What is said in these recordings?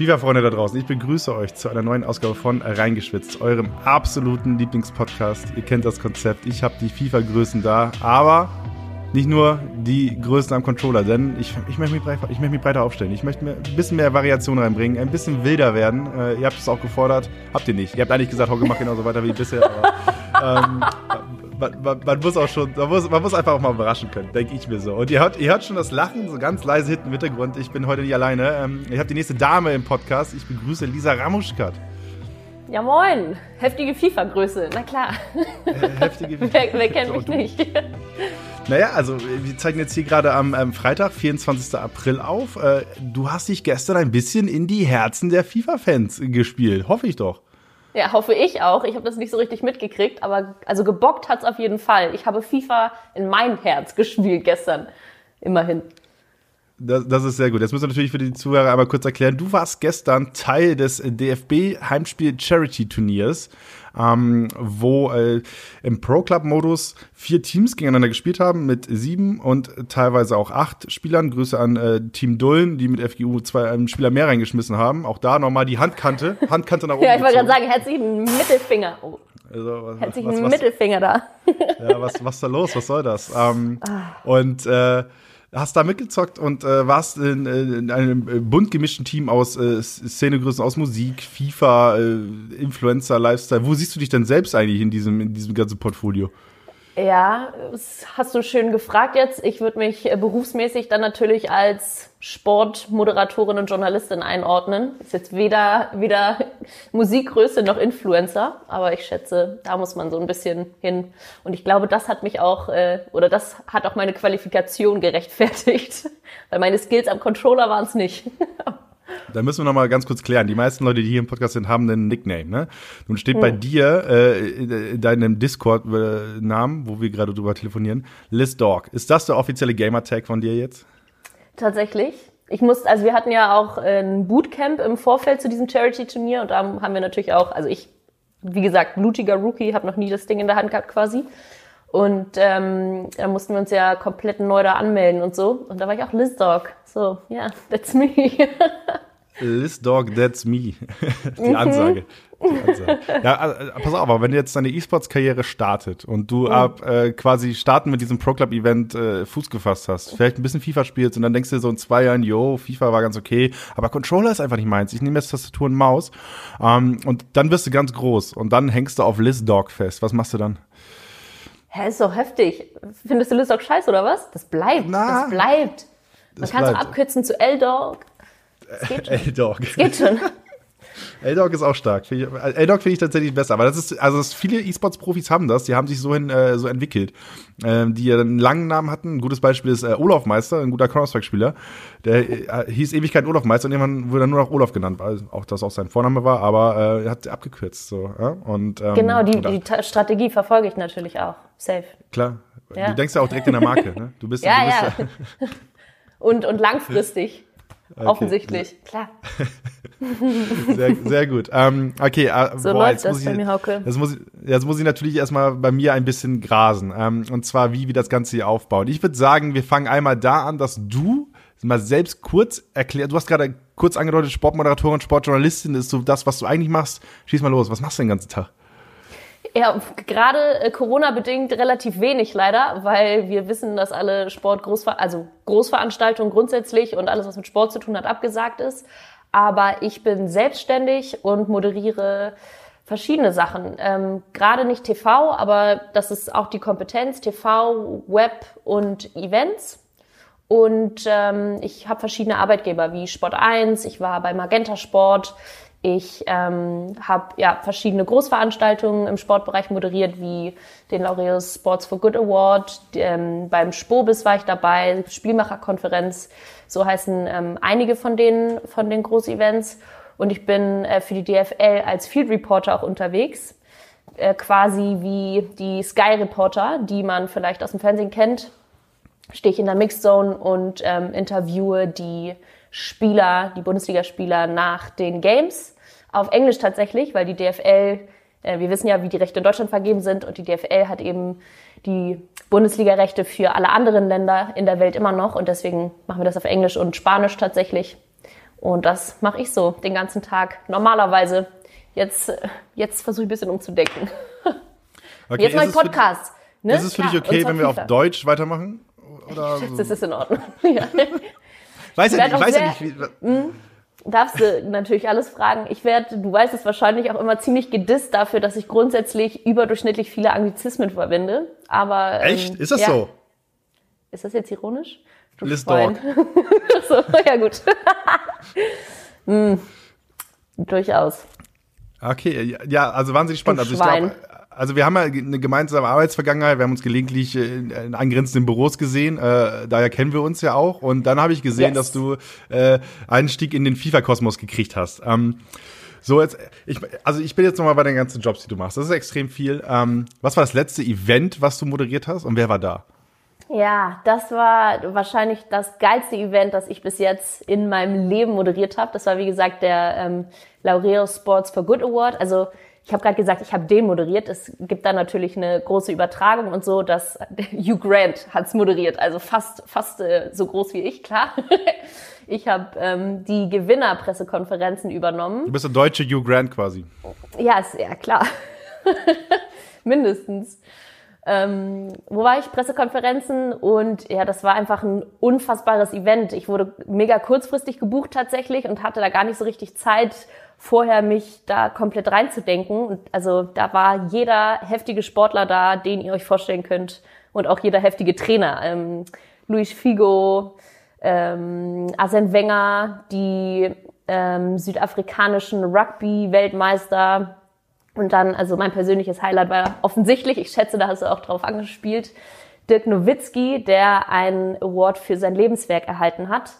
FIFA-Freunde da draußen, ich begrüße euch zu einer neuen Ausgabe von Reingeschwitzt, eurem absoluten Lieblingspodcast. Ihr kennt das Konzept, ich habe die FIFA-Größen da, aber nicht nur die Größen am Controller, denn ich, ich, möchte mich breiter, ich möchte mich breiter aufstellen. Ich möchte mir ein bisschen mehr Variation reinbringen, ein bisschen wilder werden. Äh, ihr habt es auch gefordert, habt ihr nicht. Ihr habt eigentlich gesagt, Hauke macht genauso weiter wie bisher, aber ähm, man, man, man, muss auch schon, man muss, man muss einfach auch mal überraschen können, denke ich mir so. Und ihr hört, ihr hört schon das Lachen, so ganz leise hinten im Hintergrund. Ich bin heute nicht alleine. Ähm, ich habe die nächste Dame im Podcast. Ich begrüße Lisa Ramuschkat. Ja moin, heftige FIFA-Größe, na klar. Äh, heftige FIFA. wer, wer kennt mich nicht? Naja, also wir zeigen jetzt hier gerade am ähm, Freitag, 24. April auf. Äh, du hast dich gestern ein bisschen in die Herzen der FIFA-Fans gespielt, hoffe ich doch. Ja, hoffe ich auch. Ich habe das nicht so richtig mitgekriegt, aber also gebockt hat's auf jeden Fall. Ich habe FIFA in mein Herz gespielt gestern. Immerhin. Das, das ist sehr gut. Jetzt müssen wir natürlich für die Zuhörer einmal kurz erklären. Du warst gestern Teil des DFB Heimspiel Charity Turniers ähm, wo äh, im Pro Club Modus vier Teams gegeneinander gespielt haben mit sieben und teilweise auch acht Spielern. Grüße an äh, Team Dullen, die mit FGU zwei ähm, Spieler mehr reingeschmissen haben. Auch da nochmal die Handkante, Handkante nach oben. ja, ich wollte gerade sagen, herzlichen Mittelfinger. Oh. Also, was, herzlichen was, was, Mittelfinger da. ja, was, was ist da los? Was soll das? Ähm, ah. Und äh, hast da mitgezockt und äh, warst in, in, einem äh, bunt gemischten Team aus äh, Szenegrößen, aus Musik, FIFA, äh, Influencer, Lifestyle. Wo siehst du dich denn selbst eigentlich in diesem, in diesem ganzen Portfolio? Ja, das hast du schön gefragt jetzt. Ich würde mich äh, berufsmäßig dann natürlich als Sportmoderatorin und Journalistin einordnen. Ist jetzt weder, weder Musikgröße noch Influencer, aber ich schätze, da muss man so ein bisschen hin. Und ich glaube, das hat mich auch, äh, oder das hat auch meine Qualifikation gerechtfertigt, weil meine Skills am Controller waren es nicht. Da müssen wir noch mal ganz kurz klären. Die meisten Leute, die hier im Podcast sind, haben einen Nickname. Ne? Nun steht hm. bei dir äh, in deinem Discord-Namen, wo wir gerade drüber telefonieren, Liz Dog. Ist das der offizielle Gamer-Tag von dir jetzt? Tatsächlich. Ich muss, also wir hatten ja auch ein Bootcamp im Vorfeld zu diesem Charity-Turnier und da haben wir natürlich auch, also ich, wie gesagt, blutiger Rookie, habe noch nie das Ding in der Hand gehabt quasi. Und ähm, da mussten wir uns ja komplett neu da anmelden und so. Und da war ich auch Liz Dog. So, ja, yeah, that's me. Liz Dog, that's me. Die Ansage. Die Ansage. Ja, also, pass auf, aber wenn jetzt deine E-Sports-Karriere startet und du mhm. ab äh, quasi starten mit diesem Pro Club-Event äh, Fuß gefasst hast, vielleicht ein bisschen FIFA spielst und dann denkst du so in zwei Jahren, yo, FIFA war ganz okay, aber Controller ist einfach nicht meins. Ich nehme jetzt Tastatur und Maus. Ähm, und dann wirst du ganz groß und dann hängst du auf Liz Dog fest. Was machst du dann? Hä, ist doch heftig. Findest du Lizok scheiße oder was? Das bleibt. Na, das bleibt. Man kann es auch abkürzen zu L-Dog. L-Dog. Geht schon. L-Dog ist auch stark. L-Dog finde ich tatsächlich besser. Aber das ist, also das, viele E-Sports-Profis haben das, die haben sich so hin, äh, so entwickelt. Ähm, die ja einen langen Namen hatten. Ein gutes Beispiel ist äh, Olaf Meister, ein guter Counter-Strike-Spieler. Der äh, hieß Ewigkeit Olaf Meister und irgendwann wurde er nur noch Olaf genannt, weil auch das auch sein Vorname war, aber äh, er hat abgekürzt. So, ja? und, ähm, genau, die, die Strategie verfolge ich natürlich auch. Safe. Klar. Ja. Du denkst ja auch direkt in der Marke, ne? Du bist, ja, du bist ja. Und, und langfristig. Okay. Offensichtlich, klar. sehr, sehr gut. Ähm, okay, äh, so boah, läuft das ich, bei mir, Hauke. Jetzt muss, ich, jetzt muss ich natürlich erstmal bei mir ein bisschen grasen. Ähm, und zwar, wie wir das Ganze hier aufbauen. Ich würde sagen, wir fangen einmal da an, dass du mal selbst kurz erklärst. Du hast gerade kurz angedeutet, Sportmoderatorin, Sportjournalistin ist so das, was du eigentlich machst. Schieß mal los, was machst du den ganzen Tag? Ja, gerade äh, Corona-bedingt relativ wenig leider, weil wir wissen, dass alle Sport Großver also Großveranstaltungen grundsätzlich und alles, was mit Sport zu tun hat, abgesagt ist. Aber ich bin selbstständig und moderiere verschiedene Sachen. Ähm, gerade nicht TV, aber das ist auch die Kompetenz, TV, Web und Events. Und ähm, ich habe verschiedene Arbeitgeber wie Sport 1, ich war bei Magenta Sport, ich ähm, habe ja verschiedene Großveranstaltungen im Sportbereich moderiert, wie den Laureus Sports for Good Award. Ähm, beim Spobis war ich dabei, Spielmacherkonferenz. So heißen ähm, einige von den von den Großevents. Und ich bin äh, für die DFL als Field Reporter auch unterwegs, äh, quasi wie die Sky Reporter, die man vielleicht aus dem Fernsehen kennt. Stehe ich in der Mixed Zone und ähm, interviewe die Spieler, die Bundesligaspieler nach den Games. Auf Englisch tatsächlich, weil die DFL, äh, wir wissen ja, wie die Rechte in Deutschland vergeben sind und die DFL hat eben die Bundesliga-Rechte für alle anderen Länder in der Welt immer noch und deswegen machen wir das auf Englisch und Spanisch tatsächlich. Und das mache ich so den ganzen Tag. Normalerweise. Jetzt, jetzt versuche ich ein bisschen umzudenken. Okay, Jetzt es ich für- Podcast. Ne? Ist es für dich Klar, okay, und zwar wenn wir auf. Deutsch weitermachen? Oder Das ist in Ordnung. ja. Weiß ja nicht, ich weiß ja sehr- nicht. Wie, Darfst du natürlich alles fragen. Ich werde, du weißt es wahrscheinlich auch immer ziemlich gedisst dafür, dass ich grundsätzlich überdurchschnittlich viele Anglizismen verwende. Aber ähm, echt? Ist das ja. so? Ist das jetzt ironisch? Du Liz Schwein. so, ja gut. hm, durchaus. Okay, ja, ja, also wahnsinnig spannend. Also ich glaube, also wir haben ja eine gemeinsame Arbeitsvergangenheit, wir haben uns gelegentlich äh, in, in angrenzenden Büros gesehen, äh, daher kennen wir uns ja auch. Und dann habe ich gesehen, Yes. dass du äh, Einstieg in den FIFA-Kosmos gekriegt hast. Ähm, so jetzt, ich, also ich bin jetzt nochmal bei den ganzen Jobs, die du machst. Das ist extrem viel. Ähm, was war das letzte Event, was du moderiert hast und wer war da? Ja, das war wahrscheinlich das geilste Event, das ich bis jetzt in meinem Leben moderiert habe. Das war, wie gesagt, der ähm, Laureus Sports for Good Award. Also ich habe gerade gesagt, ich habe den moderiert. Es gibt da natürlich eine große Übertragung und so, dass Hugh Grant hat's moderiert. Also fast, fast äh, so groß wie ich, klar. Ich habe ähm, die Gewinnerpressekonferenzen übernommen. Du bist der deutsche Hugh Grant quasi. Ja, ist ja klar. Mindestens. Ähm, wo war ich? Pressekonferenzen und ja, das war einfach ein unfassbares Event. Ich wurde mega kurzfristig gebucht tatsächlich und hatte da gar nicht so richtig Zeit, vorher mich da komplett reinzudenken. Und also da war jeder heftige Sportler da, den ihr euch vorstellen könnt und auch jeder heftige Trainer. Ähm, Luis Figo, ähm, Arsene Wenger, die ähm, südafrikanischen Rugby-Weltmeister. Und dann, also mein persönliches Highlight war offensichtlich, ich schätze, da hast du auch drauf angespielt, Dirk Nowitzki, der einen Award für sein Lebenswerk erhalten hat.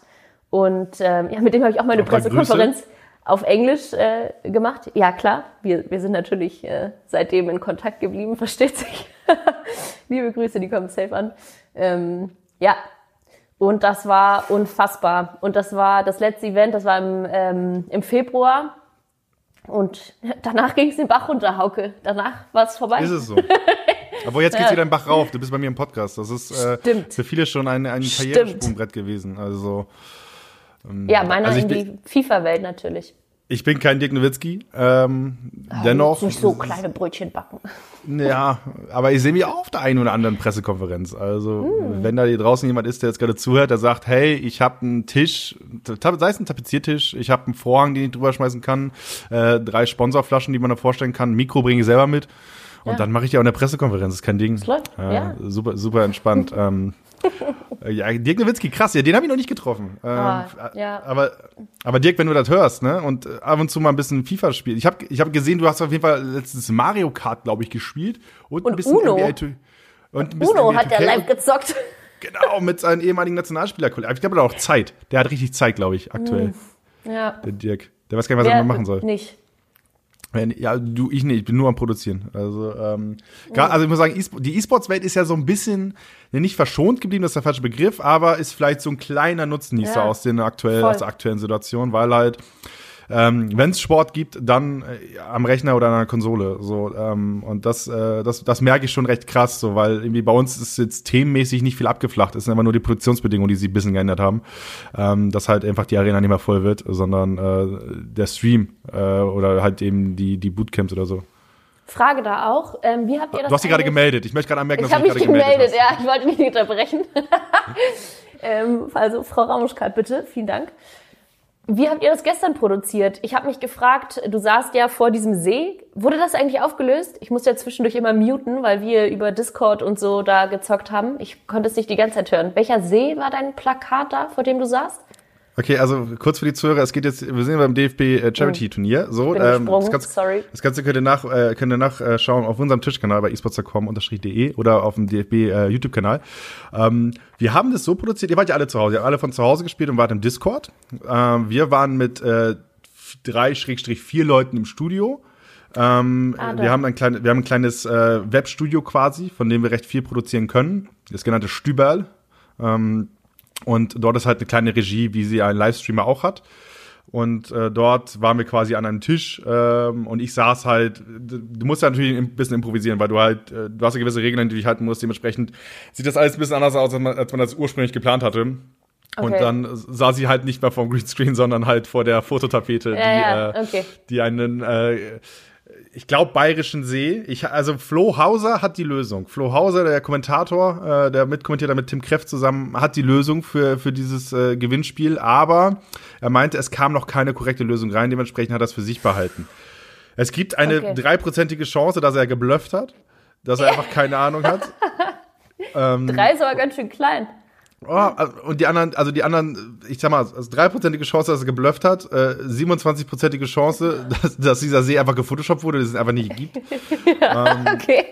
Und ähm, ja, mit dem habe ich auch meine da Pressekonferenz auf Englisch äh, gemacht. Ja, klar, wir, wir sind natürlich äh, seitdem in Kontakt geblieben, versteht sich. Liebe Grüße, die kommen safe an. Ähm, ja, und das war unfassbar. Und das war das letzte Event, das war im, ähm, im Februar. Und danach ging es den Bach runter, Hauke. Danach war es vorbei. Ist es so? Aber jetzt geht's wieder den Bach rauf. Du bist bei mir im Podcast. Das ist äh, für viele schon ein, ein. Karrieresprungbrett gewesen. Also ja, meiner Also in die FIFA-Welt natürlich. ich bin kein Dirk Nowitzki. Ähm, dennoch. Nicht so kleine Brötchen backen. Ja, aber ich sehe mich auch auf der einen oder anderen Pressekonferenz. Also Hm. wenn da hier draußen jemand ist, der jetzt gerade zuhört, der sagt, hey, ich habe einen Tisch, sei es ein Tapeziertisch, ich habe einen Vorhang, den ich drüber schmeißen kann, äh, drei Sponsorflaschen, die man da vorstellen kann, ein Mikro bringe ich selber mit. Und Ja. dann mache ich ja auch eine Pressekonferenz, ist kein Ding. Das läuft, ja. Super, super entspannt. ähm, äh, ja, Dirk Nowitzki, krass, ja, den habe ich noch nicht getroffen. Ähm, Ah, ja. aber, aber Dirk, wenn du das hörst, ne, und äh, ab und zu mal ein bisschen FIFA spielst. Ich habe ich hab gesehen, du hast auf jeden Fall letztes Mario Kart, glaube ich, gespielt. Und, ein Und bisschen Uno. NBA 2- und ein bisschen Uno NBA hat der 2K. live gezockt. Genau, mit seinen ehemaligen Nationalspielerkollegen. Ich glaube, der hat auch Zeit. Der hat richtig Zeit, glaube ich, aktuell. Ja. Der Dirk. Der weiß gar nicht, was er machen soll. Nicht. Ja, du, ich nicht, ich bin nur am Produzieren. Also, ähm, gra- also ich muss sagen, die E-Sports-Welt ist ja so ein bisschen, nicht verschont geblieben, das ist der falsche Begriff, aber ist vielleicht so ein kleiner Nutznießer Ja, aus, den aktuell, voll. aus der aktuellen Situation, weil halt, ähm, wenn es Sport gibt, dann äh, am Rechner oder an der Konsole. So, ähm, und das, äh, das, das merke ich schon recht krass, so, weil irgendwie bei uns ist jetzt themenmäßig nicht viel abgeflacht. Es sind einfach nur die Produktionsbedingungen, die sich ein bisschen geändert haben. Ähm, dass halt einfach die Arena nicht mehr voll wird, sondern äh, der Stream äh, oder halt eben die, die Bootcamps oder so. Frage da auch. Ähm, wie habt ihr das Du hast dich gerade gemeldet. Ich möchte gerade anmerken, Ich dass du mich dich gerade gemeldet, gemeldet ja. Ich wollte mich nicht unterbrechen. ähm, also, Frau Ramuschkat, bitte. Vielen Dank. Wie habt ihr das gestern produziert? Ich habe mich gefragt, du saßt ja vor diesem See. Wurde das eigentlich aufgelöst? Ich musste ja zwischendurch immer muten, weil wir über Discord und so da gezockt haben. Ich konnte es nicht die ganze Zeit hören. Welcher See war dein Plakat da, vor dem du saßt? Okay, also kurz für die Zuhörer, es geht jetzt, wir sind beim DFB äh, Charity Turnier. So, Bin ähm, das Ganze, sorry. Das Ganze könnt ihr nach, äh, könnt ihr nachschauen auf unserem Tischkanal bei esports.com-de oder auf dem DFB äh, YouTube-Kanal. Ähm, wir haben das so produziert, ihr wart ja alle zu Hause, ihr habt alle von zu Hause gespielt und wart im Discord. Ähm, wir waren mit äh, drei Schrägstrich vier Leuten im Studio. Ähm, Ah, wir haben ein kleines, wir haben ein kleines äh, Webstudio quasi, von dem wir recht viel produzieren können. Das genannte Stüberl. Ähm, und dort ist halt eine kleine Regie, wie sie ein Livestreamer auch hat. Und äh, dort waren wir quasi an einem Tisch ähm, und ich saß halt, du musst ja natürlich ein bisschen improvisieren, weil du halt, äh, du hast ja gewisse Regeln, die du dich halten musst. Dementsprechend sieht das alles ein bisschen anders aus, als man, als man das ursprünglich geplant hatte. Okay. Und dann sah sie halt nicht mehr vom Greenscreen, sondern halt vor der Fototapete, ja, die, ja, äh, okay. die einen, äh, ich glaube, bayerischen See. Ich, also Flo Hauser hat die Lösung. Flo Hauser, der Kommentator, äh, der mitkommentiert mit Tim Kreff zusammen, hat die Lösung für, für dieses äh, Gewinnspiel. Aber er meinte, es kam noch keine korrekte Lösung rein. Dementsprechend hat er es für sich behalten. Es gibt eine dreiprozentige okay. Chance, dass er geblufft hat, dass er einfach keine Ahnung hat. ähm, Drei ist aber ganz schön klein. Oh, also, und die anderen, also die anderen, ich sag mal, also dreiprozentige Chance, dass er geblufft hat, äh, 27-prozentige Chance, dass, dass dieser See einfach gefotoshoppt wurde, dass es einfach nicht gibt. ja, ähm, okay.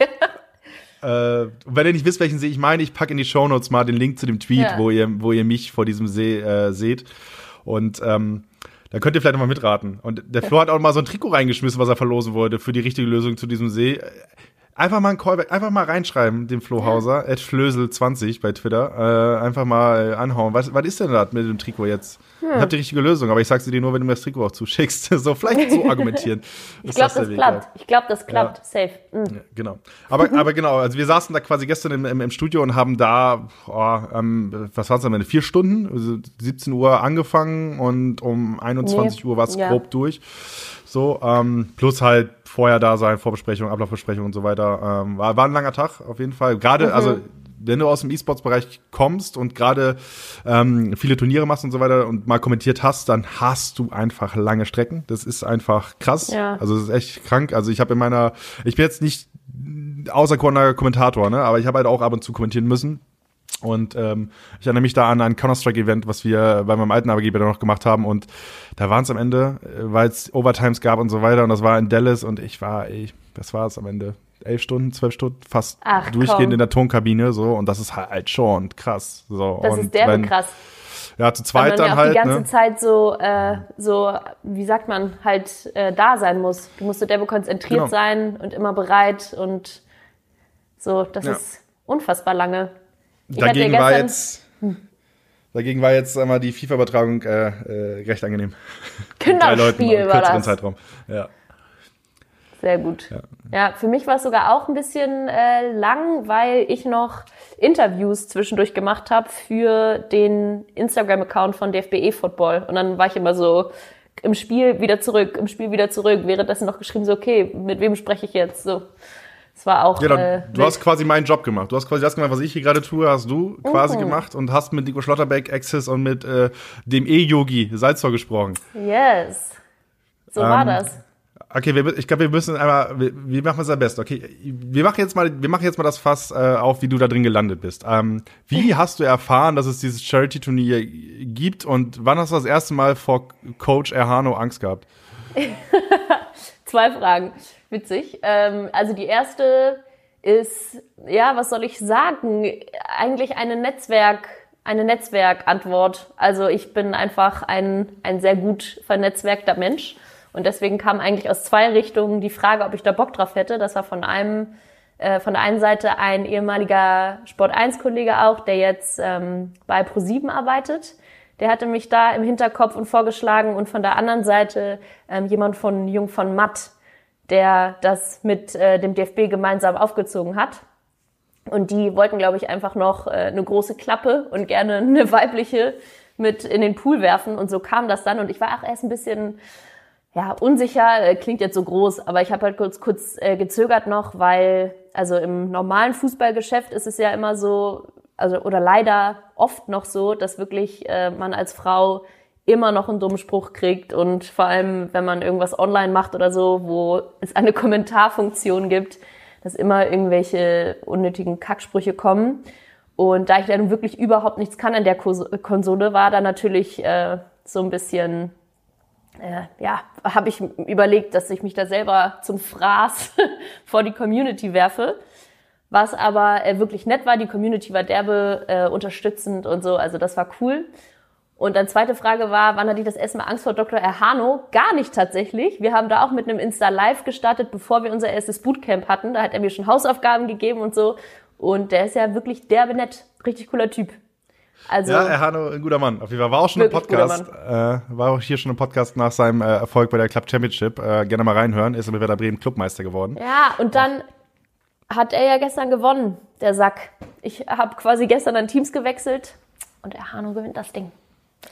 Äh, wenn ihr nicht wisst, welchen See ich meine, ich packe in die Shownotes mal den Link zu dem Tweet, ja. wo ihr, wo ihr mich vor diesem See äh, seht. Und ähm, da könnt ihr vielleicht noch mal mitraten. Und der Flo hat auch mal so ein Trikot reingeschmissen, was er verlosen wollte für die richtige Lösung zu diesem See. Einfach mal ein Callback, einfach mal reinschreiben, dem Flo Hauser, ja. Flösel20 bei Twitter. Äh, einfach mal anhauen. Was, was ist denn das mit dem Trikot jetzt? Hm. Ich habe die richtige Lösung, aber ich sag's dir nur, wenn du mir das Trikot auch zuschickst. so, vielleicht so argumentieren. ich glaube, das, das klappt. Ich glaube, das klappt. Ja. Safe. Mhm. Ja, genau. Aber, aber genau, also wir saßen da quasi gestern im, im, im Studio und haben da, oh, ähm, was war's am Ende? Vier Stunden, also 17 Uhr angefangen und um 21 nee. Uhr war's grob durch. So, ähm, plus halt vorher da sein, Vorbesprechung, Ablaufbesprechung und so weiter. Ähm, war, war ein langer Tag auf jeden Fall. Gerade, mhm. also wenn du aus dem E-Sports-Bereich kommst und gerade ähm, viele Turniere machst und so weiter und mal kommentiert hast, dann hast du einfach lange Strecken. Das ist einfach krass. Ja. Also das ist echt krank. Also ich habe in meiner, ich bin jetzt nicht außerkorner Kommentator, ne, aber ich habe halt auch ab und zu kommentieren müssen. Und ähm, ich erinnere mich da an ein Counter-Strike-Event, was wir bei meinem alten Arbeitgeber noch gemacht haben. Und da waren es am Ende, äh, weil es Overtimes gab und so weiter. Und das war in Dallas und ich war, ey, das war es am Ende. Elf Stunden, zwölf Stunden, fast Ach, durchgehend komm. in der Tonkabine so. Und das ist halt schon krass. So. Das und ist derbe wenn, krass. Ja, zu zweit dann ja halt. die ganze ne? Zeit so, äh, so, wie sagt man, halt äh, da sein muss. Du musst so derbe konzentriert genau. sein und immer bereit und so. Das ja. ist unfassbar lange. Dagegen war jetzt. Dagegen war jetzt einmal die FIFA-Übertragung äh, äh, recht angenehm. Kinderspiel war das. Zeitraum. Ja. Sehr gut. Ja. ja, für mich war es sogar auch ein bisschen äh, lang, weil ich noch Interviews zwischendurch gemacht habe für den Instagram-Account von DFBE Football. Und dann war ich immer so im Spiel wieder zurück, im Spiel wieder zurück. Währenddessen noch geschrieben, so, okay, mit wem spreche ich jetzt? So. Es war auch. Ja, äh, du hast quasi meinen Job gemacht. Du hast quasi das gemacht, was ich hier gerade tue, hast du quasi mhm. gemacht und hast mit Nico Schlotterbeck, Access und mit äh, dem E-Yogi Salzor gesprochen. Yes. So ähm, war das. Okay, wir, ich glaube, wir müssen einmal, wir, wir machen es am besten. Okay, wir machen jetzt mal, wir machen jetzt mal das Fass äh, auf, wie du da drin gelandet bist. Ähm, wie hast du erfahren, dass es dieses Charity-Turnier gibt und wann hast du das erste Mal vor Coach Erhano Angst gehabt? Zwei Fragen witzig. Ähm, also die erste ist, ja, was soll ich sagen? Eigentlich eine Netzwerk, eine Netzwerkantwort. Also ich bin einfach ein, ein sehr gut vernetzwerkter Mensch. Und deswegen kam eigentlich aus zwei Richtungen die Frage, ob ich da Bock drauf hätte. Das war von einem, äh, von der einen Seite ein ehemaliger Sport 1 Kollege auch, der jetzt ähm, bei Pro7 arbeitet. Der hatte mich da im Hinterkopf und vorgeschlagen und von der anderen Seite ähm, jemand von Jung von Matt, der das mit äh, dem DFB gemeinsam aufgezogen hat. Und die wollten, glaube ich, einfach noch äh, eine große Klappe und gerne eine weibliche mit in den Pool werfen. Und so kam das dann. Und ich war auch erst ein bisschen ja, unsicher, äh, klingt jetzt so groß, aber ich habe halt kurz, kurz äh, gezögert noch, weil also im normalen Fußballgeschäft ist es ja immer so, also oder leider oft noch so, dass wirklich äh, man als Frau immer noch einen dummen Spruch kriegt und vor allem, wenn man irgendwas online macht oder so, wo es eine Kommentarfunktion gibt, dass immer irgendwelche unnötigen Kacksprüche kommen. Und da ich dann wirklich überhaupt nichts kann an der Konsole, war da natürlich äh, so ein bisschen, äh, ja, habe ich überlegt, dass ich mich da selber zum Fraß vor die Community werfe. Was aber äh, wirklich nett war, die Community war derbe äh, unterstützend und so, also das war cool. Und dann zweite Frage war, wann hatte ich das erste Mal Angst vor Dr. Erhano? Gar nicht tatsächlich. Wir haben da auch mit einem Insta-Live gestartet, bevor wir unser erstes Bootcamp hatten. Da hat er mir schon Hausaufgaben gegeben und so. Und der ist ja wirklich derbe nett. Richtig cooler Typ. Also, ja, Erhano, ein guter Mann. Auf jeden Fall war auch schon ein Podcast, äh, war auch hier schon ein Podcast nach seinem äh, Erfolg bei der Club Championship. Äh, gerne mal reinhören. Ist mit Werder Bremen Clubmeister geworden. Ja, und dann hat er ja gestern gewonnen, der Sack. Ich habe quasi gestern an Teams gewechselt und Erhano gewinnt das Ding.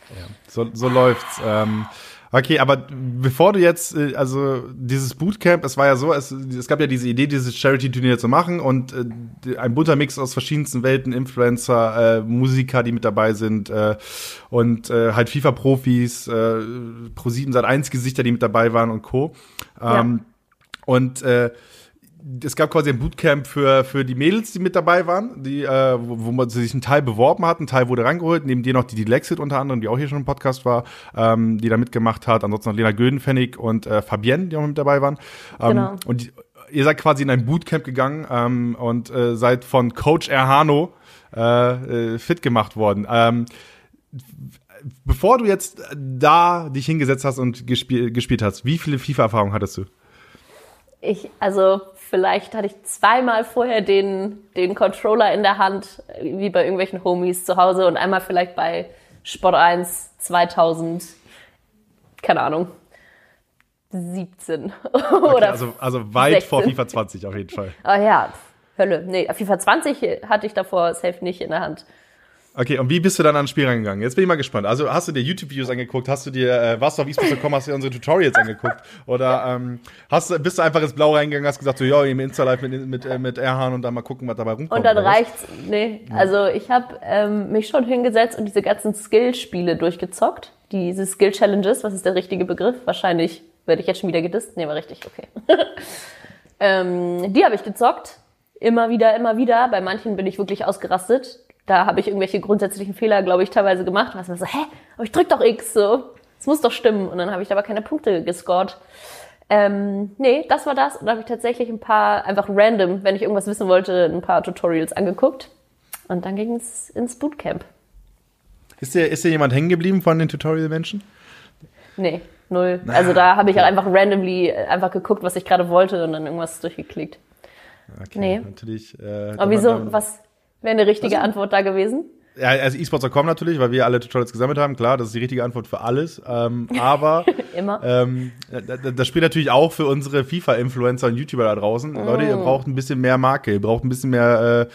Ja, so, so läuft's. Ähm, okay, aber bevor du jetzt, äh, also dieses Bootcamp, es war ja so, es, es gab ja diese Idee, dieses Charity-Turnier zu machen und äh, ein bunter Mix aus verschiedensten Welten, Influencer, äh, Musiker, die mit dabei sind äh, und äh, halt FIFA-Profis, äh, Pro7 seit 1 Gesichter, die mit dabei waren und Co. Ähm, ja. Und äh, es gab quasi ein Bootcamp für, für die Mädels, die mit dabei waren, die, äh, wo, wo man sich einen Teil beworben hat, ein Teil wurde rangeholt, neben dir noch die, die Lexit unter anderem, die auch hier schon im Podcast war, ähm, die da mitgemacht hat, ansonsten noch Lena Gödenfennig und äh, Fabienne, die auch mit dabei waren. Ähm, genau. Und die, ihr seid quasi in ein Bootcamp gegangen ähm, und äh, seid von Coach Erhano äh, äh, fit gemacht worden. Ähm, bevor du jetzt da dich hingesetzt hast und gespiel, gespielt hast, wie viele FIFA-Erfahrungen hattest du? Ich, also vielleicht hatte ich zweimal vorher den, den Controller in der Hand, wie bei irgendwelchen Homies zu Hause und einmal vielleicht bei Sport 1 2000, keine Ahnung, 17 okay, oder also, also weit 16. vor FIFA 20 auf jeden Fall. Ah ja, Hölle. Nee, FIFA 20 hatte ich davor safe nicht in der Hand. Okay, und wie bist du dann ans Spiel reingegangen? Jetzt bin ich mal gespannt. Also hast du dir YouTube-Videos angeguckt? Hast du dir, äh, warst du auf esports.com, hast du dir unsere Tutorials angeguckt? Oder ähm, hast du, bist du einfach ins Blau reingegangen, hast gesagt, so, ja, im Insta-Live mit, mit, äh, mit Erhan und dann mal gucken, was dabei rumkommt? Und dann reicht's, nee. Also ich habe ähm, mich schon hingesetzt und diese ganzen Skill-Spiele durchgezockt. Diese Skill-Challenges, was ist der richtige Begriff? Wahrscheinlich werde ich jetzt schon wieder gedisst. Nee, war richtig, okay. ähm, die habe ich gezockt. Immer wieder, immer wieder. Bei manchen bin ich wirklich ausgerastet da habe ich irgendwelche grundsätzlichen Fehler, glaube ich, teilweise gemacht. Was mir so, hä, aber ich drück doch X, so, es muss doch stimmen. Und dann habe ich aber keine Punkte gescored. Ähm, nee, das war das. Und da habe ich tatsächlich ein paar, einfach random, wenn ich irgendwas wissen wollte, ein paar Tutorials angeguckt. Und dann ging es ins Bootcamp. Ist dir, ist dir jemand hängen geblieben von den Tutorial-Menschen? Nee, null. Na, also da habe ich halt einfach randomly einfach geguckt, was ich gerade wollte und dann irgendwas durchgeklickt. Okay, nee. natürlich. Äh, Aber wieso, was, Wäre eine richtige also, Antwort da gewesen? Ja, also esports.com natürlich, weil wir alle Tutorials gesammelt haben. Klar, das ist die richtige Antwort für alles. Ähm, aber Immer. Ähm, das spielt natürlich auch für unsere FIFA-Influencer und YouTuber da draußen. Mm. Leute, ihr braucht ein bisschen mehr Marke, ihr braucht ein bisschen mehr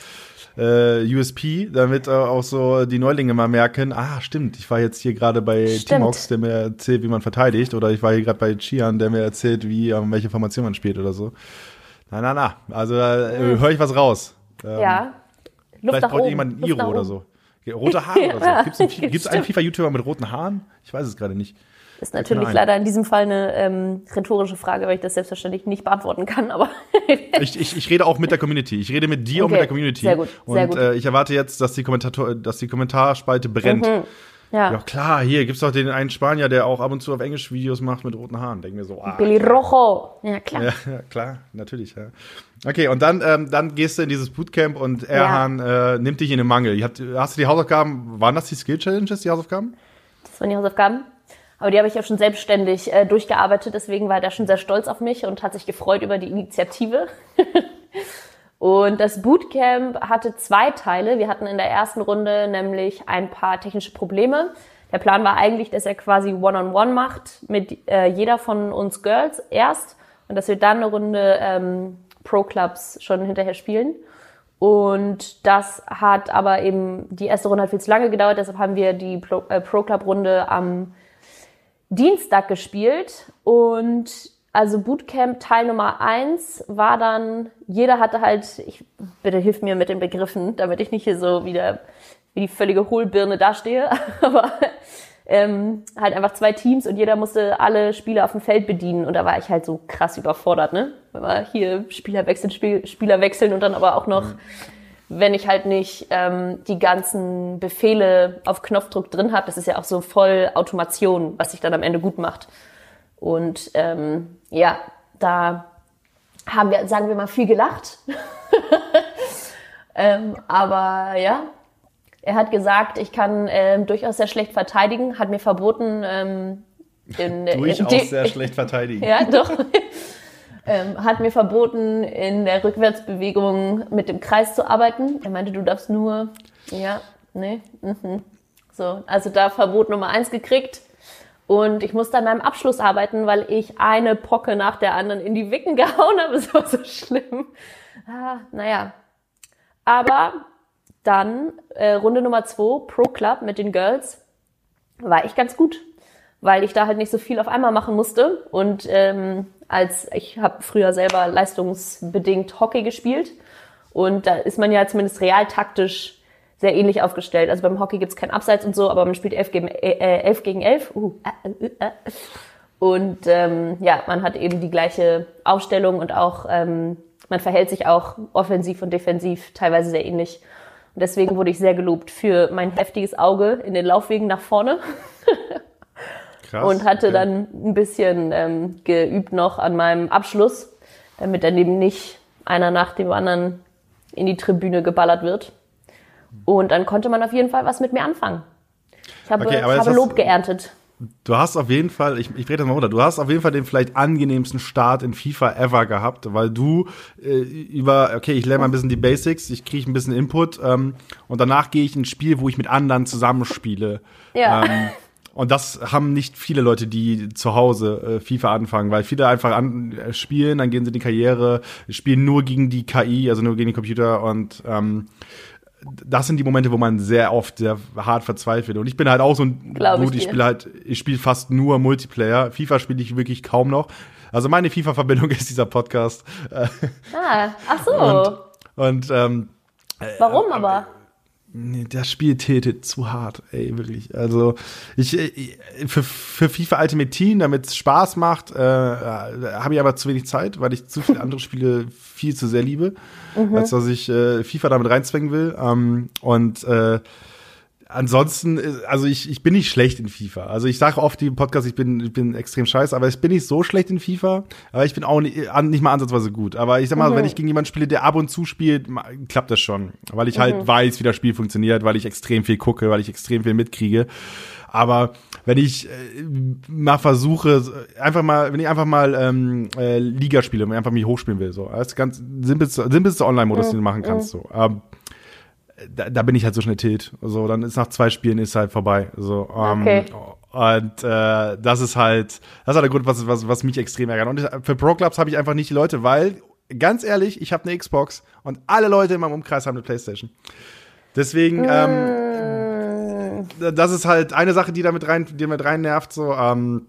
äh, äh, USP, damit äh, auch so die Neulinge mal merken, ah, stimmt, ich war jetzt hier gerade bei Timox, der mir erzählt, wie man verteidigt, oder ich war hier gerade bei Chian, der mir erzählt, wie, um, welche Formation man spielt oder so. Na, na, na. Also äh, höre ich was raus. Ähm, ja. Vielleicht braucht jemand ein Iro oder so. Rote Haare oder so. Gibt es einen, FIFA-YouTuber mit roten Haaren? Ich weiß es gerade nicht. Das ist natürlich leider in diesem Fall eine ähm, rhetorische Frage, weil ich das selbstverständlich nicht beantworten kann. Aber ich, ich, ich rede auch mit der Community. Ich rede mit dir okay. und mit der Community. Sehr gut. Sehr und gut. Äh, ich erwarte jetzt, dass die, Kommentator, dass die Kommentarspalte brennt. Mhm. Ja. ja, klar, hier gibt's doch den einen Spanier, der auch ab und zu auf Englisch Videos macht mit roten Haaren. Denken wir so, ah. Billy Rojo. Ja, klar. Ja, ja, klar, natürlich, ja. Okay, und dann, ähm, dann gehst du in dieses Bootcamp und Erhan ja. äh, nimmt dich in den Mangel. Habt, hast du die Hausaufgaben, waren das die Skill Challenges, die Hausaufgaben? Das waren die Hausaufgaben. Aber die habe ich ja schon selbstständig äh, durchgearbeitet, deswegen war er schon sehr stolz auf mich und hat sich gefreut über die Initiative. und das Bootcamp hatte zwei Teile. Wir hatten in der ersten Runde nämlich ein paar technische Probleme. Der Plan war eigentlich, dass er quasi One-on-One -on -one macht mit äh, jeder von uns Girls erst und dass wir dann eine Runde ähm, Pro-Clubs schon hinterher spielen. Und das hat aber eben, die erste Runde hat viel zu lange gedauert, deshalb haben wir die äh, Pro-Club-Runde am Dienstag gespielt. Und also Bootcamp Teil Nummer eins war dann, jeder hatte halt, ich, bitte hilf mir mit den Begriffen, damit ich nicht hier so wieder wie die völlige Hohlbirne dastehe, aber ähm, halt einfach zwei Teams und jeder musste alle Spieler auf dem Feld bedienen und da war ich halt so krass überfordert, ne? Wenn wir hier Spieler wechseln, Spiel, Spieler wechseln und dann aber auch noch, mhm. wenn ich halt nicht ähm, die ganzen Befehle auf Knopfdruck drin habe, das ist ja auch so voll Automation, was sich dann am Ende gut macht. Und ähm, ja, da haben wir, sagen wir mal, viel gelacht. ähm, aber ja, er hat gesagt, ich kann ähm, durchaus sehr schlecht verteidigen, hat mir verboten, ähm, in, durchaus in sehr schlecht verteidigen. Ja, doch. ähm, hat mir verboten, in der Rückwärtsbewegung mit dem Kreis zu arbeiten. Er meinte, du darfst nur, ja, nee, mhm. so, also da Verbot Nummer eins gekriegt. Und ich musste an meinem Abschluss arbeiten, weil ich eine Pocke nach der anderen in die Wicken gehauen habe. Es war so schlimm. Ah, naja. Aber Dann äh, Runde Nummer zwei, Pro Club mit den Girls, war ich ganz gut, weil ich da halt nicht so viel auf einmal machen musste. Und ähm, als ich habe früher selber leistungsbedingt Hockey gespielt und da ist man ja zumindest realtaktisch sehr ähnlich aufgestellt. Also beim Hockey gibt's kein Abseits und so, aber man spielt elf gegen, äh, elf gegen elf. Uh, äh, äh, äh. Und ähm, ja, man hat eben die gleiche Aufstellung und auch ähm, man verhält sich auch offensiv und defensiv teilweise sehr ähnlich. Und deswegen wurde ich sehr gelobt für mein heftiges Auge in den Laufwegen nach vorne. Krass, und hatte okay. dann ein bisschen ähm, geübt noch an meinem Abschluss, damit dann eben nicht einer nach dem anderen in die Tribüne geballert wird. Und dann konnte man auf jeden Fall was mit mir anfangen. Ich habe, okay, ich habe Lob geerntet. Du hast auf jeden Fall, ich, ich drehe das mal runter, du hast auf jeden Fall den vielleicht angenehmsten Start in FIFA ever gehabt, weil du äh, über, okay, ich lerne mal ein bisschen die Basics, ich kriege ein bisschen Input ähm, und danach gehe ich ins Spiel, wo ich mit anderen zusammenspiele. Ja. Ähm, und das haben nicht viele Leute, die zu Hause äh, FIFA anfangen, weil viele einfach an, äh, spielen, dann gehen sie in die Karriere, spielen nur gegen die KI, also nur gegen den Computer und ähm, das sind die Momente, wo man sehr oft sehr hart verzweifelt. Und ich bin halt auch so ein Gut, ich, ich spiele halt, ich spiele fast nur Multiplayer. FIFA spiele ich wirklich kaum noch. Also meine FIFA-Verbindung ist dieser Podcast. Ah, ach so. Und, und ähm, Warum äh, aber? Nee, das Spiel tätet zu hart, ey, wirklich. Also ich, ich für, für FIFA Ultimate Team, damit es Spaß macht, äh, habe ich aber zu wenig Zeit, weil ich zu viele andere Spiele viel zu sehr liebe, mhm. als dass ich äh, FIFA damit reinzwängen will. Ähm, und äh, ansonsten, äh, also ich, ich bin nicht schlecht in FIFA. Also ich sage oft im Podcast, ich bin, ich bin extrem scheiße, aber ich bin nicht so schlecht in FIFA. Aber ich bin auch nicht, nicht mal ansatzweise gut. Aber ich sag mal, mhm. wenn ich gegen jemanden spiele, der ab und zu spielt, klappt das schon. Weil ich halt mhm. weiß, wie das Spiel funktioniert, weil ich extrem viel gucke, weil ich extrem viel mitkriege. Aber wenn ich äh, mal versuche, einfach mal, wenn ich einfach mal ähm, äh, Liga spiele, wenn ich einfach mich hochspielen will, so, das ist ganz simpelste, simpelste Online-Modus, mhm. den du machen kannst, so. Ähm, da, da bin ich halt so schnell tilt. So, dann ist nach zwei Spielen ist halt vorbei. So, ähm, okay. Und äh, das ist halt, das ist halt der Grund, was, was, was mich extrem ärgert. Und für Pro Clubs habe ich einfach nicht die Leute, weil, ganz ehrlich, ich habe eine Xbox und alle Leute in meinem Umkreis haben eine Playstation. Deswegen, ähm, mm. das ist halt eine Sache, die damit rein, die mit rein nervt. So, ähm,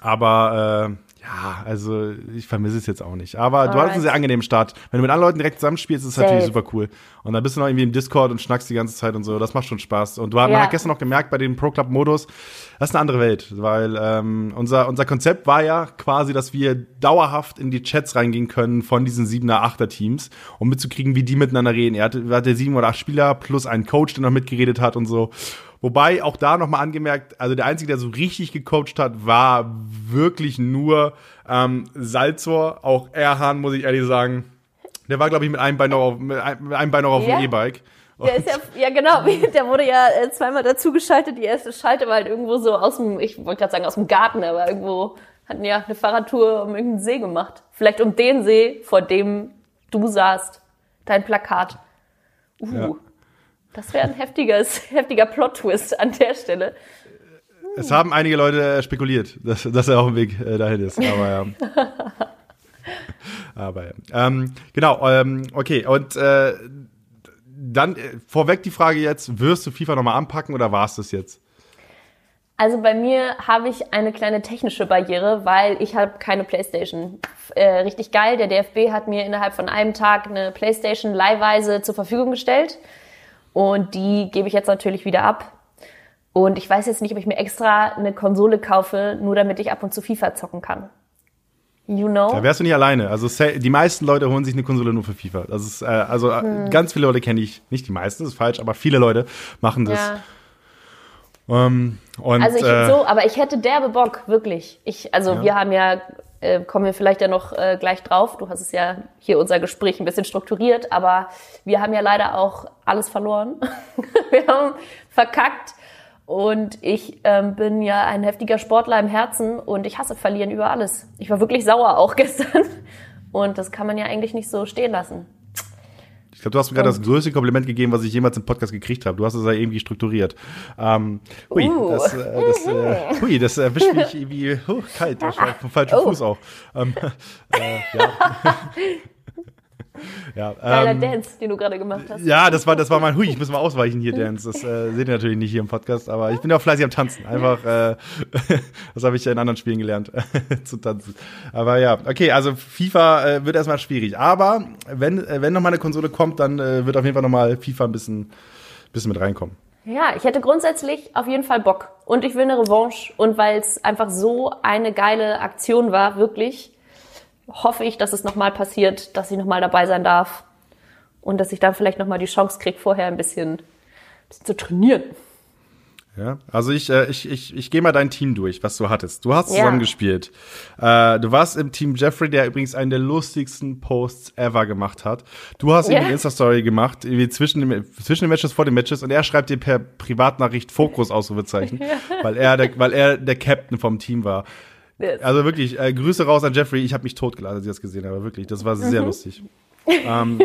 aber äh, ja, also ich vermisse es jetzt auch nicht. Aber Alright. du hattest einen sehr angenehmen Start. Wenn du mit anderen Leuten direkt zusammenspielst, ist es natürlich super cool. Und dann bist du noch irgendwie im Discord und schnackst die ganze Zeit und so. Das macht schon Spaß. Und du ja. man hat gestern noch gemerkt bei dem Pro Club Modus, das ist eine andere Welt, weil ähm, unser unser Konzept war ja quasi, dass wir dauerhaft in die Chats reingehen können von diesen siebener Achter Teams, um mitzukriegen, wie die miteinander reden. Er hatte, hatte sieben oder acht Spieler plus einen Coach, der noch mitgeredet hat und so. Wobei auch da nochmal angemerkt, also der Einzige, der so richtig gecoacht hat, war wirklich nur ähm, Salzor. Auch Erhan, muss ich ehrlich sagen. Der war, glaube ich, mit einem Bein noch auf, mit einem Bein noch auf ja. dem E-Bike. Der ist ja, ja genau, der wurde ja äh, zweimal dazugeschaltet. Die erste Schalte war halt irgendwo so aus dem, ich wollte gerade sagen aus dem Garten, aber irgendwo hatten ja eine Fahrradtour um irgendeinen See gemacht. Vielleicht um den See, vor dem du saßt. Dein Plakat. Uh. Ja. Das wäre ein heftiges, heftiger Plot-Twist an der Stelle. Es haben einige Leute äh, spekuliert, dass, dass er auf dem Weg äh, dahin ist. Aber ja. aber ja. Ähm, genau, ähm, okay. Und äh, dann äh, vorweg die Frage jetzt, wirst du FIFA nochmal anpacken oder war es das jetzt? Also bei mir habe ich eine kleine technische Barriere, weil ich habe keine Playstation. Äh, richtig geil, der DFB hat mir innerhalb von einem Tag eine Playstation leihweise zur Verfügung gestellt. Und die gebe ich jetzt natürlich wieder ab. Und ich weiß jetzt nicht, ob ich mir extra eine Konsole kaufe, nur damit ich ab und zu FIFA zocken kann. You know? Da wärst du nicht alleine. Also die meisten Leute holen sich eine Konsole nur für FIFA. Das ist äh, also äh, hm. ganz viele Leute kenne ich, nicht die meisten, das ist falsch, aber viele Leute machen das. Ja. Um, ähm, und, also ich äh, so, aber ich hätte derbe Bock, wirklich. Ich, also ja. wir haben ja äh, kommen wir vielleicht ja noch äh, gleich drauf. Du hast es ja hier unser Gespräch ein bisschen strukturiert, aber wir haben ja leider auch alles verloren. wir haben verkackt und ich ähm, bin ja ein heftiger Sportler im Herzen und ich hasse Verlieren über alles. Ich war wirklich sauer auch gestern und das kann man ja eigentlich nicht so stehen lassen. Ich glaube, du hast mir gerade das größte Kompliment gegeben, was ich jemals im Podcast gekriegt habe. Du hast es ja irgendwie strukturiert. Ähm, hui, uh. das, äh, das, äh, hui, das erwischt mich irgendwie oh, kalt. Vom falschen oh. Fuß auch. Ähm, äh, ja. ja, Geiler ähm, Dance, den du gerade gemacht hast. Ja, das war, das war mein Hui, ich muss mal ausweichen hier, Dance. Das äh, seht ihr natürlich nicht hier im Podcast, aber ich bin ja auch fleißig am Tanzen. Einfach, äh, das habe ich ja in anderen Spielen gelernt, zu tanzen. Aber ja, okay, also FIFA äh, wird erstmal schwierig. Aber wenn, äh, wenn nochmal eine Konsole kommt, dann äh, wird auf jeden Fall nochmal FIFA ein bisschen, bisschen mit reinkommen. Ja, ich hätte grundsätzlich auf jeden Fall Bock. Und ich will eine Revanche. Und weil es einfach so eine geile Aktion war, wirklich, hoffe ich, dass es nochmal passiert, dass ich nochmal dabei sein darf. Und dass ich dann vielleicht nochmal die Chance kriege, vorher ein bisschen, ein bisschen zu trainieren. Ja, also ich, äh, ich, ich, ich gehe mal dein Team durch, was du hattest. Du hast ja. gespielt. Äh, du warst im Team Jeffrey, der übrigens einen der lustigsten Posts ever gemacht hat. Du hast ihm eine Insta-Story gemacht, irgendwie zwischen, dem, zwischen den Matches, vor den Matches, und er schreibt dir per Privatnachricht Fokus Ausrufezeichen, ja. weil er der, weil er der Captain vom Team war. Also wirklich, äh, Grüße raus an Jeffrey. Ich habe mich totgeladen, als ich das gesehen habe. Wirklich, das war sehr mhm. lustig ähm,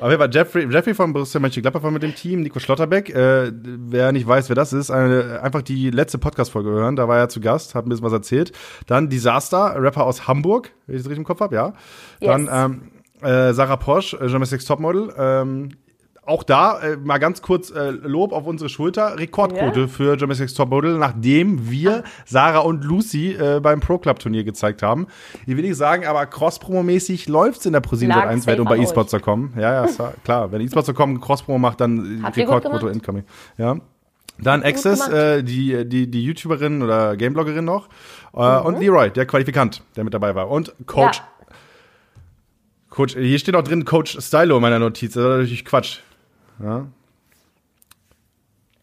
auf jeden Fall Jeffrey, Jeffrey von Borussia Mönchengladbach war mit dem Team, Nico Schlotterbeck. Äh, wer nicht weiß, wer das ist, eine, einfach die letzte Podcast-Folge hören. Da war er zu Gast, hat ein bisschen was erzählt. Dann Disaster, Rapper aus Hamburg, wenn ich das richtig im Kopf habe, ja. Yes. Dann ähm, äh, Sarah Porsche, äh, Topmodel. Ähm, auch da äh, mal ganz kurz äh, Lob auf unsere Schulter. Rekordquote yeah. für Germany's Top Model, nachdem wir Sarah und Lucy äh, beim Pro Club Turnier gezeigt haben. Ich will nicht sagen, aber Cross-Promo-mäßig läuft's in der ProSieben 1 Welt, um bei eSports zu kommen. Ja, ja, klar. Wenn eSports zu kommen, Cross-Promo macht, dann Rekordquote incoming. Ja. Dann Access, äh, die, die, die YouTuberin oder Gamebloggerin noch. Äh, mhm. Und Leroy, der Qualifikant, der mit dabei war. Und Coach. Ja. Coach, hier steht auch drin Coach Stylo in meiner Notiz. Das ist natürlich Quatsch. Ja.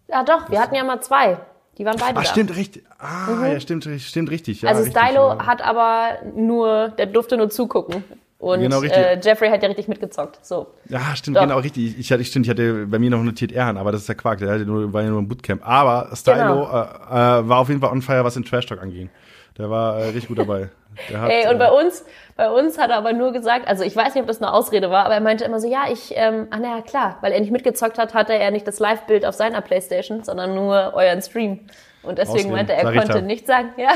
Ja, doch, wir hatten ja mal zwei. Die waren beide. Ah, da. stimmt richtig. Ah, mhm. ja, stimmt, stimmt richtig. Ja, also richtig, Stylo ja. hat aber nur, der durfte nur zugucken. Und genau, äh, Jeffrey hat ja richtig mitgezockt. So. Ja, stimmt, Doch. genau, richtig. Ich, ich, stimmt, ich hatte bei mir noch notiert Ehren, aber das ist der Quark, der hatte nur, war ja nur im Bootcamp. Aber Stylo genau. äh, äh, war auf jeden Fall on fire, was den Trash Talk anging. Der war äh, richtig gut dabei. Hat, Ey, und bei äh, uns, bei uns hat er aber nur gesagt, also ich weiß nicht, ob das eine Ausrede war, aber er meinte immer so, ja, ich, ähm, ah naja, klar, weil er nicht mitgezockt hat, hatte er nicht das Live-Bild auf seiner Playstation, sondern nur euren Stream. Und deswegen Ausreden. meinte er, er konnte nicht sagen, ja.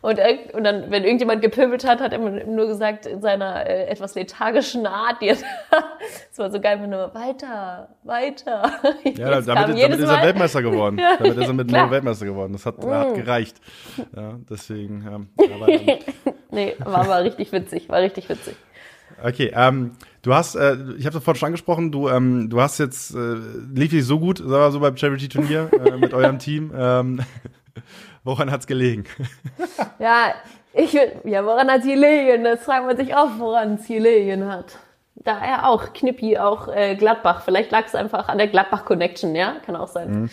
Und, und dann, wenn irgendjemand gepöbelt hat, hat er nur gesagt, in seiner äh, etwas lethargischen Art, das war so geil, wenn nur weiter, weiter. Ja, damit, damit ist er Weltmeister geworden. ja, damit ist er mit Klar. Weltmeister geworden. Das hat, mm. hat gereicht. Ja, deswegen, ja. Aber, nee, war aber richtig witzig, war richtig witzig. Okay, ähm, du hast, äh, ich habe es vorhin schon angesprochen, du, ähm, du hast jetzt, äh, lief nicht so gut, sagen wir so beim Charity-Turnier äh, mit eurem Team. Ähm, woran hat's gelegen? ja, ich, ja, woran hat's gelegen? Das fragt man sich auch, woran es gelegen hat. Da er auch, Knippi, auch äh, Gladbach. Vielleicht lag es einfach an der Gladbach-Connection, ja? Kann auch sein. Mhm.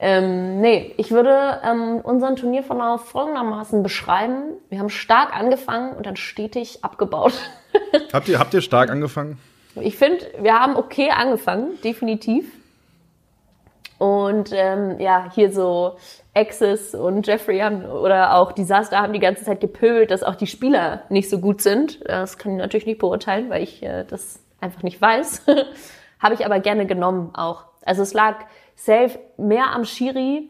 Ähm, nee, ich würde ähm, unseren Turnierverlauf folgendermaßen beschreiben. Wir haben stark angefangen und dann stetig abgebaut. habt, ihr, habt ihr stark angefangen? Ich finde, wir haben okay angefangen, definitiv. Und ähm, ja, hier so Axis und Jeffrey haben oder auch Disaster haben die ganze Zeit gepöbelt, dass auch die Spieler nicht so gut sind. Das kann ich natürlich nicht beurteilen, weil ich äh, das einfach nicht weiß. Habe ich aber gerne genommen auch. Also es lag safe mehr am Schiri,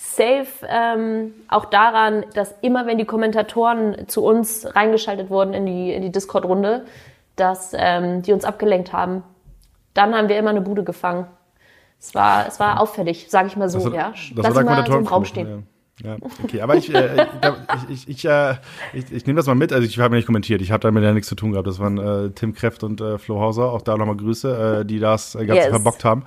safe ähm, auch daran, dass immer wenn die Kommentatoren zu uns reingeschaltet wurden in die, in die Discord-Runde, dass ähm, die uns abgelenkt haben. Dann haben wir immer eine Bude gefangen. Es war, es war auffällig, sage ich mal so, das, ja. Das Lass mal so im Raum stehen. Ja. Ja, okay, aber ich, äh, ich, ich, ich, äh, ich, ich nehme das mal mit. Also ich habe nicht kommentiert. Ich habe damit ja nichts zu tun gehabt. Das waren äh, Tim Kreft und äh, Flo Hauser. Auch da nochmal Grüße, äh, die das Ganze yes. verbockt haben.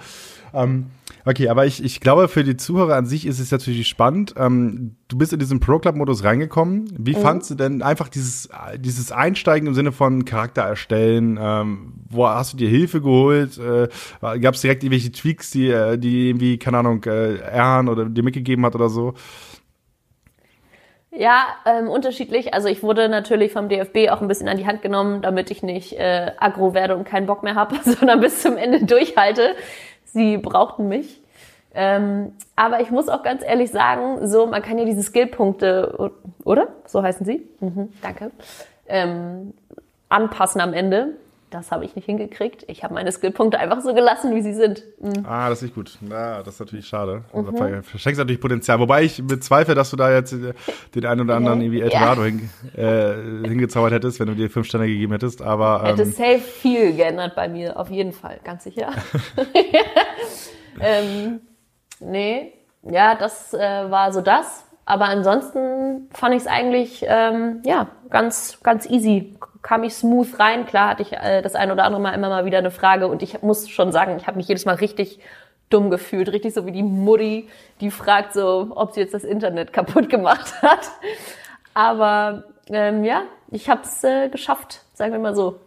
Ähm, Okay, aber ich, ich glaube, für die Zuhörer an sich ist es natürlich spannend. Ähm, du bist in diesen Pro-Club-Modus reingekommen. Wie mhm. fandst du denn einfach dieses, dieses Einsteigen im Sinne von Charakter erstellen? Ähm, wo hast du dir Hilfe geholt? Äh, Gab es direkt irgendwelche Tweaks, die, äh, die irgendwie, keine Ahnung, äh, Erhan oder dir mitgegeben hat oder so? Ja, ähm, unterschiedlich. Also ich wurde natürlich vom DFB auch ein bisschen an die Hand genommen, damit ich nicht äh, aggro werde und keinen Bock mehr habe, sondern bis zum Ende durchhalte sie brauchten mich. Ähm, aber ich muss auch ganz ehrlich sagen, so man kann ja diese Skillpunkte, oder? So heißen sie. Mhm, danke. Ähm, anpassen am Ende. Das habe ich nicht hingekriegt. Ich habe meine Skillpunkte einfach so gelassen, wie sie sind. Mhm. Ah, das ist nicht gut. Ja, das ist natürlich schade. Mhm. Da verschenkst natürlich Potenzial. Wobei ich bezweifle, dass du da jetzt den einen oder anderen irgendwie Eldorado ja. hin, äh, hingezaubert hättest, wenn du dir fünf Sterne gegeben hättest. Aber ähm, hätte safe viel geändert bei mir, auf jeden Fall, ganz sicher. ähm, nee, ja, das äh, war so das. Aber ansonsten fand ich es eigentlich ähm, ja ganz ganz easy kam ich smooth rein. Klar hatte ich äh, das ein oder andere Mal immer mal wieder eine Frage und ich muss schon sagen, ich habe mich jedes Mal richtig dumm gefühlt, richtig so wie die Mutti, die fragt so, ob sie jetzt das Internet kaputt gemacht hat. Aber ähm, ja, ich habe es äh, geschafft, sagen wir mal so.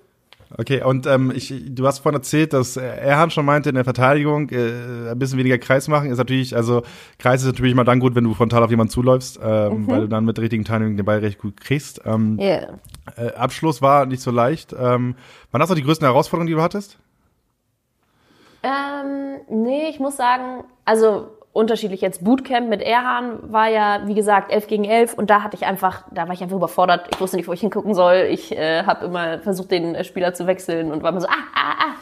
Okay, und ähm, ich, du hast vorhin erzählt, dass Erhan schon meinte, in der Verteidigung äh, ein bisschen weniger Kreis machen. Ist natürlich, also Kreis ist natürlich immer dann gut, wenn du frontal auf jemanden zuläufst, ähm, mhm. weil du dann mit richtigen Timing den Ball recht gut kriegst. Ähm, yeah. äh, Abschluss war nicht so leicht. Ähm, wann hast du die größten Herausforderungen, die du hattest? Ähm, nee, ich muss sagen, also unterschiedlich. Jetzt Bootcamp mit Erhan war ja, wie gesagt, 11 gegen 11 und da hatte ich einfach, da war ich einfach überfordert. Ich wusste nicht, wo ich hingucken soll. Ich äh, habe immer versucht, den Spieler zu wechseln und war immer so, ah, ah, ah.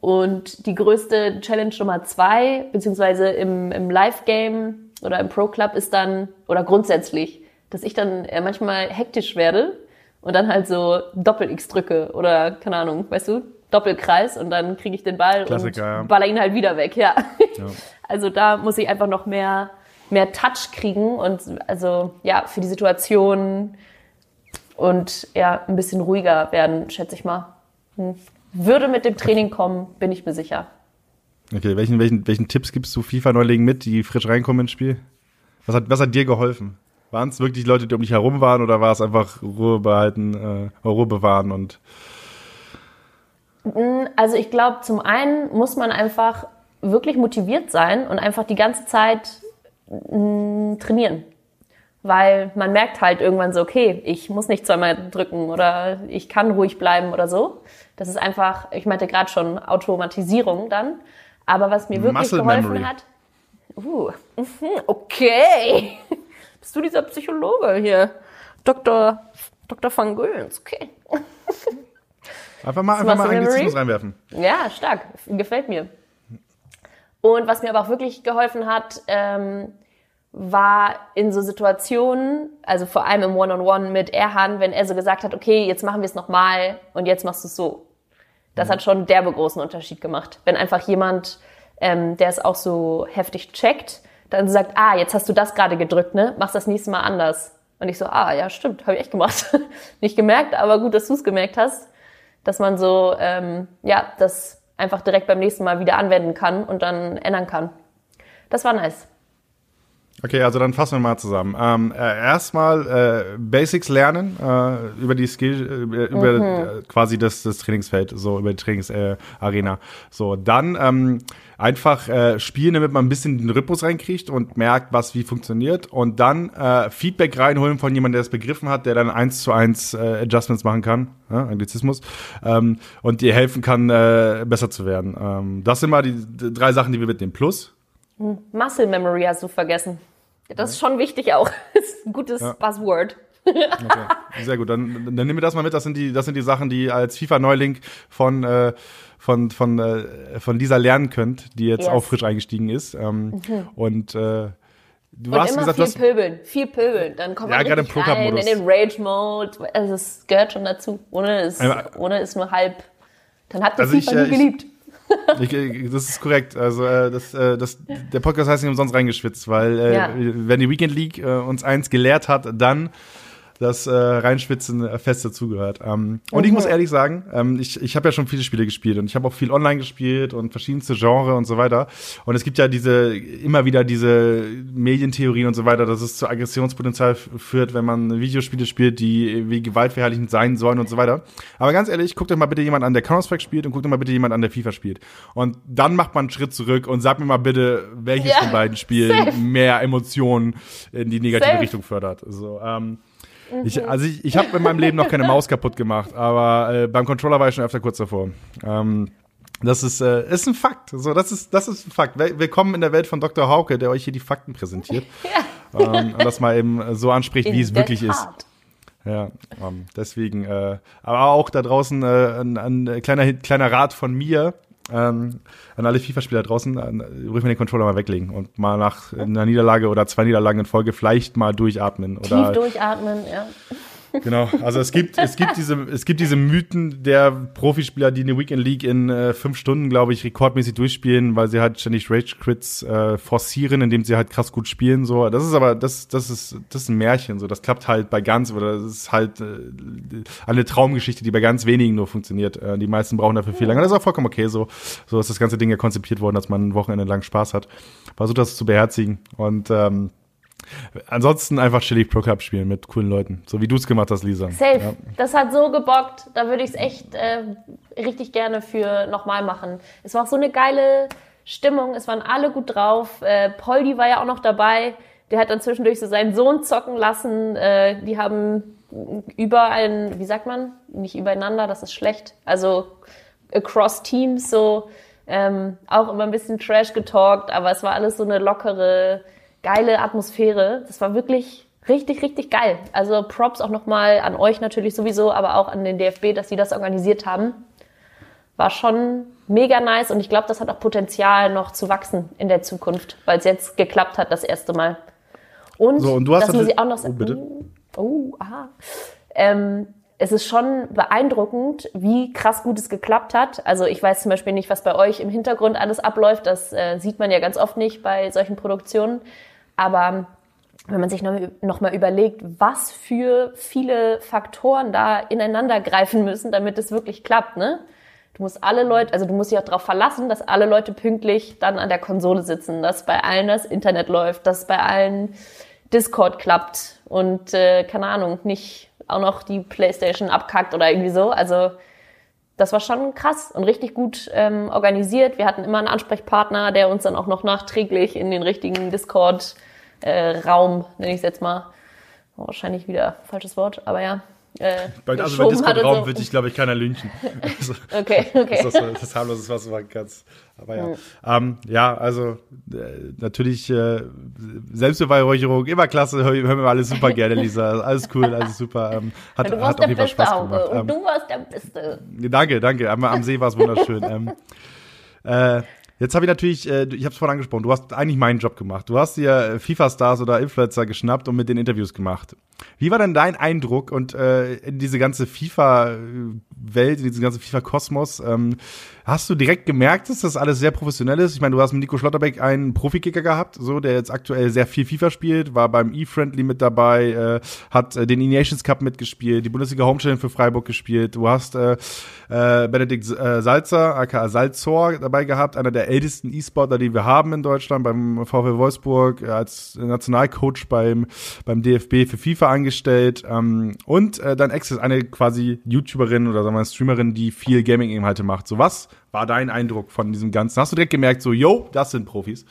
Und die größte Challenge Nummer zwei, beziehungsweise im, im Live-Game oder im Pro-Club ist dann, oder grundsätzlich, dass ich dann äh, manchmal hektisch werde und dann halt so Doppel-X drücke oder, keine Ahnung, weißt du, Doppelkreis und dann kriege ich den Ball Klassiker, und baller ihn halt wieder weg, ja. ja. Also da muss ich einfach noch mehr, mehr Touch kriegen und also ja, für die Situation und ja, ein bisschen ruhiger werden, schätze ich mal. Hm. Würde mit dem Training kommen, bin ich mir sicher. Okay, welchen, welchen, welchen Tipps gibst du FIFA-Neulingen mit, die frisch reinkommen ins Spiel? Was hat, was hat dir geholfen? Waren es wirklich Leute, die um dich herum waren oder war es einfach Ruhe behalten, äh, Ruhe bewahren und hm, also ich glaube, zum einen muss man einfach wirklich motiviert sein und einfach die ganze Zeit mm, trainieren. Weil man merkt halt irgendwann so, okay, ich muss nicht zweimal drücken oder ich kann ruhig bleiben oder so. Das ist einfach, ich meinte gerade schon Automatisierung dann. Aber was mir wirklich Muscle geholfen Memory. hat, uh, mhm, okay, bist du dieser Psychologe hier, Dr. Dr. van Göns, okay. Einfach mal, einfach mal Anglizismus reinwerfen. Ja, stark, gefällt mir. Und was mir aber auch wirklich geholfen hat, ähm, war in so Situationen, also vor allem im One-on-One -on -One mit Erhan, wenn er so gesagt hat, okay, jetzt machen wir es nochmal und jetzt machst du es so. Das mhm. hat schon derbe großen Unterschied gemacht. Wenn einfach jemand, ähm, der es auch so heftig checkt, dann sagt, ah, jetzt hast du das gerade gedrückt, ne? Machst das nächste Mal anders. Und ich so, ah, ja, stimmt, habe ich echt gemacht. Nicht gemerkt, aber gut, dass du es gemerkt hast, dass man so, ähm, ja, das einfach direkt beim nächsten Mal wieder anwenden kann und dann ändern kann. Das war nice. Okay, also dann fassen wir mal zusammen. Ähm, äh, erstmal äh, Basics lernen äh, über die Skill, äh, über mhm. Äh, quasi das, das Trainingsfeld, so über die Trainingsarena. So, dann ähm, einfach äh, spielen, damit man ein bisschen den Rhythmus reinkriegt und merkt, was wie funktioniert. Und dann Feedback reinholen von jemandem, der es begriffen hat, der dann eins zu eins Adjustments machen kann, ja, Anglizismus, ähm, und dir helfen kann, besser zu werden. Ähm, das sind mal die, die drei Sachen, die wir mitnehmen. Plus Muscle Memory hast du vergessen. Das ist schon wichtig auch. Das ist ein gutes ja. Buzzword. Okay. Sehr gut, dann, dann nehmen wir das mal mit. Das sind die, das sind die Sachen, die als FIFA-Neuling von, äh, von, von, äh, von Lisa lernen könnt, die jetzt yes. auch frisch eingestiegen ist. Ähm, mhm. Und äh, Du und hast immer gesagt, viel hast, pöbeln, viel pöbeln. Dann kommt ja, man richtig rein in den Rage-Mode. Also es gehört schon dazu. Ohne ist, ohne ist nur halb. Dann hat man also FIFA ich, nie äh, geliebt. Ich, ich, das ist korrekt. Also äh, das, äh, das, der Podcast heißt nicht umsonst reingeschwitzt, weil äh, ja. wenn die Weekend League äh, uns eins gelehrt hat, dann dass äh, Reinschwitzen fest dazugehört. Ähm, und mhm. ich muss ehrlich sagen, ähm, ich, ich habe ja schon viele Spiele gespielt und ich habe auch viel online gespielt und verschiedenste Genre und so weiter. Und es gibt ja diese immer wieder diese Medientheorien und so weiter, dass es zu Aggressionspotenzial führt, wenn man Videospiele spielt, die wie gewaltverherrlichend sein sollen und so weiter. Aber ganz ehrlich, guckt euch mal bitte jemand an, der Counter-Strike spielt und guckt euch mal bitte jemand an, der FIFA spielt. Und dann macht man einen Schritt zurück und sagt mir mal bitte, welches ja, von beiden Spielen safe. mehr Emotionen in die negative safe. Richtung fördert. So, ähm, ich, mhm. also ich, ich habe in meinem Leben noch keine Maus kaputt gemacht, aber äh, beim Controller war ich schon öfter kurz davor. Ähm, das ist, äh, ist ein Fakt. So, das ist, das ist ein Fakt. Willkommen in der Welt von Dr. Hauke, der euch hier die Fakten präsentiert. ja. ähm, und das mal eben so anspricht, in wie es wirklich ist. Ja, ähm, deswegen, äh, aber auch da draußen äh, ein, ein kleiner, kleiner Rat von mir. Ähm, an alle FIFA-Spieler draußen, ruhig mal den Controller mal weglegen und mal nach einer Niederlage oder zwei Niederlagen in Folge vielleicht mal durchatmen. Oder Tief durchatmen, ja. Genau, also es gibt, es gibt diese, es gibt diese Mythen der Profispieler, die eine Weekend League in äh, fünf Stunden, glaube ich, rekordmäßig durchspielen, weil sie halt ständig Rage Crits äh, forcieren, indem sie halt krass gut spielen. So, das ist aber, das, das ist, das ist ein Märchen. So, das klappt halt bei ganz oder das ist halt äh, eine Traumgeschichte, die bei ganz wenigen nur funktioniert. Äh, die meisten brauchen dafür viel länger. Das ist auch vollkommen okay. So, so ist das ganze Ding ja konzipiert worden, dass man ein Wochenende lang Spaß hat. Versucht das zu beherzigen und ähm, Ansonsten einfach chillig Pro Cup spielen mit coolen Leuten, so wie du es gemacht hast, Lisa. Safe. Ja. Das hat so gebockt. Da würde ich es echt äh, richtig gerne für nochmal machen. Es war auch so eine geile Stimmung. Es waren alle gut drauf. Äh, Poldi war ja auch noch dabei. Der hat dann zwischendurch so seinen Sohn zocken lassen. Äh, die haben über ein, wie sagt man? Nicht übereinander, das ist schlecht. Also across Teams so ähm, auch immer ein bisschen Trash getalkt, aber es war alles so eine lockere geile Atmosphäre. Das war wirklich richtig, richtig geil. Also Props auch nochmal an euch natürlich sowieso, aber auch an den DFB, dass sie das organisiert haben. War schon mega nice und ich glaube, das hat auch Potenzial noch zu wachsen in der Zukunft, weil es jetzt geklappt hat das erste Mal. Und, so, und du hast das muss ich auch noch sagen. Oh, bitte. Oh, aha. Ähm, es ist schon beeindruckend, wie krass gut es geklappt hat. Also ich weiß zum Beispiel nicht, was bei euch im Hintergrund alles abläuft. Das äh, sieht man ja ganz oft nicht bei solchen Produktionen. Aber wenn man sich noch, noch mal überlegt, was für viele Faktoren da ineinander greifen müssen, damit es wirklich klappt, ne? Du musst alle Leute, also du musst dich auch darauf verlassen, dass alle Leute pünktlich dann an der Konsole sitzen, dass bei allen das Internet läuft, dass bei allen Discord klappt und äh, keine Ahnung, nicht auch noch die Playstation abkackt oder irgendwie so. Also das war schon krass und richtig gut ähm, organisiert. Wir hatten immer einen Ansprechpartner, der uns dann auch noch nachträglich in den richtigen Discord äh, Raum, nenne ich es jetzt mal. Oh, wahrscheinlich wieder falsches Wort, aber ja. Äh, bei, also bei Discord-Raum so. wird dich, glaube ich, keiner lynchen. Also, okay, okay. Das, das, das harmloses was war ganz. Aber ja. Mhm. Ähm, ja, also äh, natürlich äh, Selbstbeweihräucherung, immer klasse, hören wir alles super gerne, Lisa. Alles cool, alles super. Ähm, hat, du hat auf jeden Fall Spaß gemacht. Und ähm, du warst der Beste. Danke, danke. Am, am See war es wunderschön. ähm, äh, Jetzt habe ich natürlich, äh, ich habe es vorhin angesprochen, du hast eigentlich meinen Job gemacht. Du hast dir FIFA-Stars oder Influencer geschnappt und mit den Interviews gemacht. Wie war denn dein Eindruck und äh, in diese ganze FIFA-Welt, in diesen ganzen FIFA-Kosmos? Ähm, hast du direkt gemerkt, dass das alles sehr professionell ist? Ich meine, du hast mit Nico Schlotterbeck einen Profikicker gehabt, so der jetzt aktuell sehr viel FIFA spielt, war beim E-Friendly mit dabei, äh, hat äh, den E-Nations Cup mitgespielt, die Bundesliga Homestellen für Freiburg gespielt. Du hast äh, äh, Benedikt äh, Salzer, aka Salzor, dabei gehabt, einer der ältesten E-Sportler, die wir haben in Deutschland, beim VfL Wolfsburg, äh, als Nationalcoach beim, beim DFB für FIFA angestellt. Ähm, und äh, dann Access, eine quasi YouTuberin oder sagen wir Streamerin, die viel Gaming-Inhalte macht. So was war dein Eindruck von diesem Ganzen? Hast du direkt gemerkt, so, yo, das sind Profis?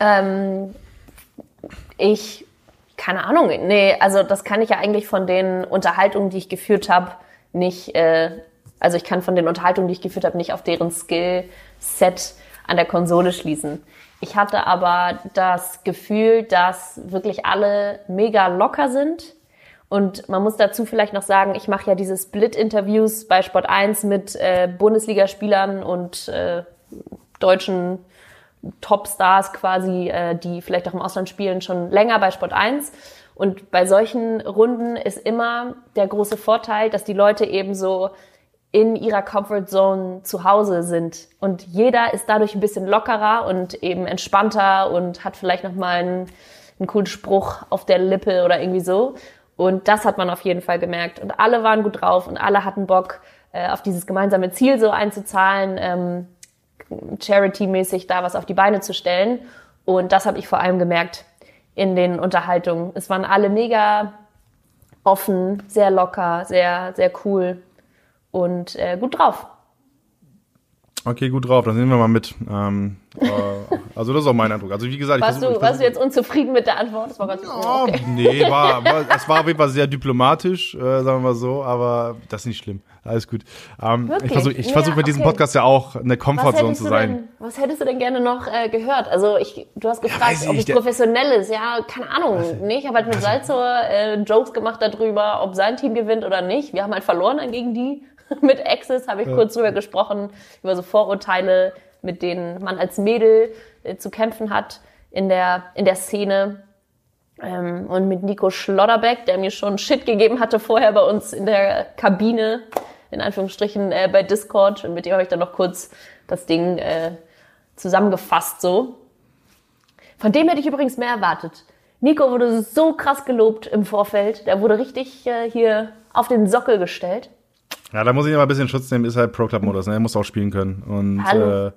Ähm, ich, keine Ahnung, nee, also das kann ich ja eigentlich von den Unterhaltungen, die ich geführt habe, nicht, äh, also ich kann von den Unterhaltungen, die ich geführt habe, nicht auf deren Skillset an der Konsole schließen. Ich hatte aber das Gefühl, dass wirklich alle mega locker sind. Und man muss dazu vielleicht noch sagen, ich mache ja diese Split-Interviews bei Sport 1 mit äh, Bundesligaspielern und äh, deutschen Topstars quasi, äh, die vielleicht auch im Ausland spielen, schon länger bei Sport 1. Und bei solchen Runden ist immer der große Vorteil, dass die Leute eben so in ihrer Comfort Zone zu Hause sind. Und jeder ist dadurch ein bisschen lockerer und eben entspannter und hat vielleicht nochmal einen, einen coolen Spruch auf der Lippe oder irgendwie so. Und das hat man auf jeden Fall gemerkt. Und alle waren gut drauf und alle hatten Bock, äh, auf dieses gemeinsame Ziel so einzuzahlen, ähm, charity-mäßig da was auf die Beine zu stellen. Und das habe ich vor allem gemerkt in den Unterhaltungen. Es waren alle mega offen, sehr locker, sehr, sehr cool und äh, gut drauf. Okay, gut drauf, das nehmen wir mal mit. Ähm, äh, also das ist auch mein Eindruck. Also wie gesagt, ich Warst, versuch, du, ich warst du jetzt unzufrieden mit der Antwort? Das war ganz Ja, okay. nee, war, war, es war auf jeden Fall sehr diplomatisch, äh, sagen wir mal so, aber das ist nicht schlimm. Alles gut. Ähm, ich versuche ich Ja, versuch mit diesem okay. Podcast ja auch eine Comfortzone zu sein. denn, was hättest du denn gerne noch äh, gehört? Also ich, du hast gefragt, ich ob es der- professionell ist. Ja, keine Ahnung. Nee, ich habe halt mit Salzor äh, Jokes gemacht darüber, ob sein Team gewinnt oder nicht. Wir haben halt verloren dann gegen die. mit Access habe ich kurz drüber gesprochen, über so Vorurteile, mit denen man als Mädel äh, zu kämpfen hat in der, in der Szene. Ähm, und mit Nico Schlotterbeck, der mir schon Shit gegeben hatte vorher bei uns in der Kabine, in Anführungsstrichen äh, bei Discord. Und mit dem habe ich dann noch kurz das Ding äh, zusammengefasst so. Von dem hätte ich übrigens mehr erwartet. Nico wurde so krass gelobt im Vorfeld. Der wurde richtig äh, hier auf den Sockel gestellt. Ja, da muss ich aber ein bisschen Schutz nehmen, ist halt Pro-Club-Modus, ne? Er muss auch spielen können. Und Hallo.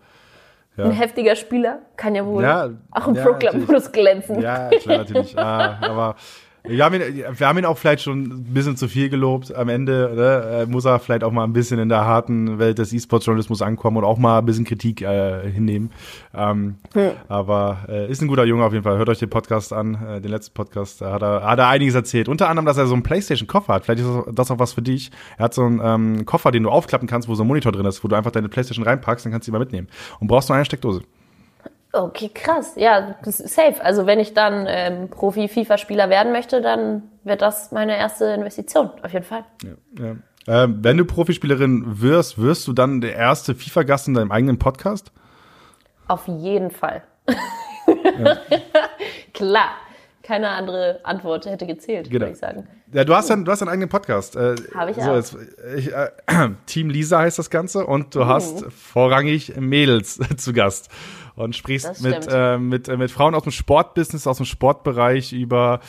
Äh, Ein heftiger Spieler kann ja wohl Ja, auch im ja, Pro-Club-Modus glänzen. ja, klar, natürlich. ah, aber wir haben, ihn, wir haben ihn auch vielleicht schon ein bisschen zu viel gelobt am Ende. Ne? Äh, Muss er vielleicht auch mal ein bisschen in der harten Welt des E-Sports-Journalismus ankommen und auch mal ein bisschen Kritik äh, hinnehmen. Ähm, Aber äh, ist ein guter Junge auf jeden Fall. Hört euch den Podcast an, äh, den letzten Podcast. Da hat er, hat er einiges erzählt. Unter anderem, dass er so einen Playstation-Koffer hat. Vielleicht ist das- das auch was für dich. Er hat so einen ähm, Koffer, den du aufklappen kannst, wo so ein Monitor drin ist, wo du einfach deine Playstation reinpackst, dann kannst du die mal mitnehmen. Und brauchst nur eine Steckdose. Okay, krass. Ja, safe. Also wenn ich dann ähm, Profi-FIFA-Spieler werden möchte, dann wird das meine erste Investition, auf jeden Fall. Ja, ja. Ähm, wenn du Profispielerin wirst, wirst du dann der erste FIFA-Gast in deinem eigenen Podcast? Auf jeden Fall. Klar. Keine andere Antwort hätte gezählt, Genau. würde ich sagen. Ja, du hast dann, du hast einen eigenen Podcast. Äh, Hab ich so, auch. Jetzt, ich, äh, Team Lisa heißt das Ganze und du hast vorrangig Mädels zu Gast und sprichst mit, äh, mit, äh, mit Frauen aus dem Sportbusiness, aus dem Sportbereich über,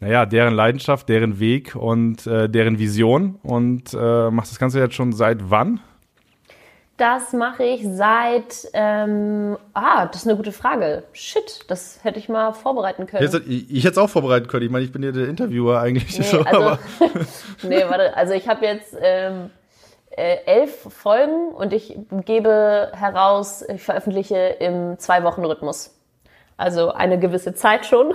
naja, deren Leidenschaft, deren Weg und äh, deren Vision und äh, machst das Ganze jetzt schon seit wann? Das mache ich seit. Ähm, ah, das ist eine gute Frage. Shit, das hätte ich mal vorbereiten können. Jetzt, ich, ich hätte es auch vorbereiten können. Ich meine, ich bin ja der Interviewer eigentlich. Nee, so, also, aber nee, warte, also ich habe jetzt ähm, äh, elf Folgen und ich gebe heraus, ich veröffentliche im Zwei-Wochen-Rhythmus. Also eine gewisse Zeit schon.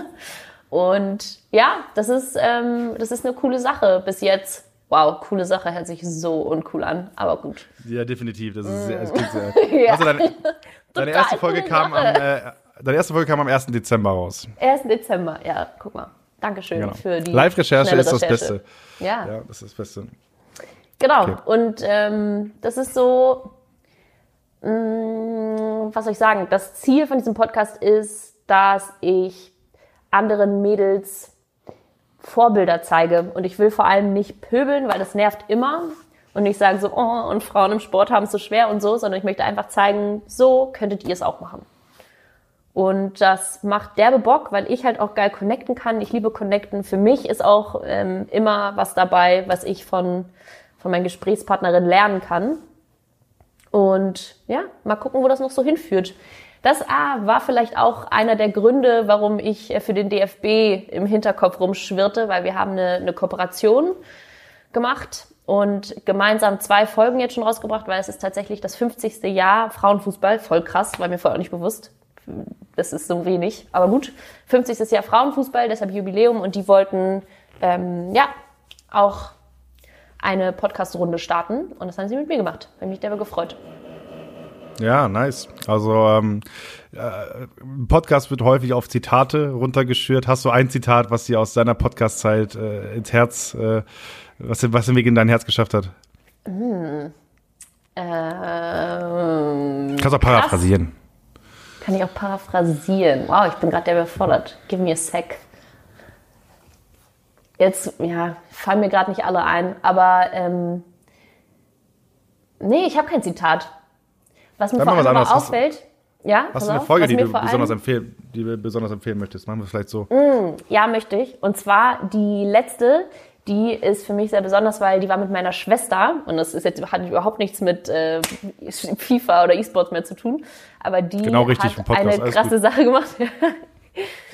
und ja, das ist, ähm, das ist eine coole Sache bis jetzt. Wow, coole Sache, hört sich so uncool an, aber gut. ja, definitiv. Das ist sehr, es klingt sehr. Ja. Also deine, deine erste Folge kam am, äh, deine erste Folge kam am 1. Dezember raus. 1. Dezember, ja, guck mal. Dankeschön Genau. für die Live-Recherche ist das. Beste. Ja. Ja, das ist das Beste. Genau. Okay. Und ähm, das ist so, mh, was soll ich sagen? Das Ziel von diesem Podcast ist, dass ich anderen Mädels Vorbilder zeige. Und ich will vor allem nicht pöbeln, weil das nervt immer. Und nicht sagen so, oh, und Frauen im Sport haben es so schwer und so, sondern ich möchte einfach zeigen, so könntet ihr es auch machen. Und das macht derbe Bock, weil ich halt auch geil connecten kann. Ich liebe connecten. Für mich ist auch ähm, immer was dabei, was ich von, von meinen Gesprächspartnerinnen lernen kann. Und ja, mal gucken, wo das noch so hinführt. Das ah, war vielleicht auch einer der Gründe, warum ich äh, für den DFB im Hinterkopf rumschwirrte, weil wir haben eine, eine Kooperation gemacht und gemeinsam zwei Folgen jetzt schon rausgebracht, weil es ist tatsächlich das 50. Jahr Frauenfußball. Voll krass, war mir vorher auch nicht bewusst. Das ist so wenig, aber gut. 50. Jahr Frauenfußball, deshalb Jubiläum und die wollten ähm, ja auch eine Podcast-Runde starten und das haben sie mit mir gemacht. Habe mich derbe gefreut. Ja, nice. Also ähm, äh, Podcast wird häufig auf Zitate runtergeschürt. Hast du ein Zitat, was dir aus deiner Podcast-Zeit äh, ins Herz, äh, was, was den Weg in dein Herz geschafft hat? Ähm, Kannst auch paraphrasieren. Kann ich auch paraphrasieren. Wow, ich bin gerade der überfordert. Give me a sec. Jetzt, ja, fallen mir gerade nicht alle ein, aber ähm, nee, ich habe kein Zitat. Was mir Dann vor machen allem aber auffällt, ja, Hast du eine Folge, die du besonders empfehlen, die du besonders empfehlen möchtest? Machen wir es vielleicht so. Ja, möchte ich. Und zwar die letzte, die ist für mich sehr besonders, weil die war mit meiner Schwester und das ist jetzt hat überhaupt nichts mit äh, FIFA oder E-Sports mehr zu tun. Aber die Genau richtig hat eine krasse gut. Sache gemacht.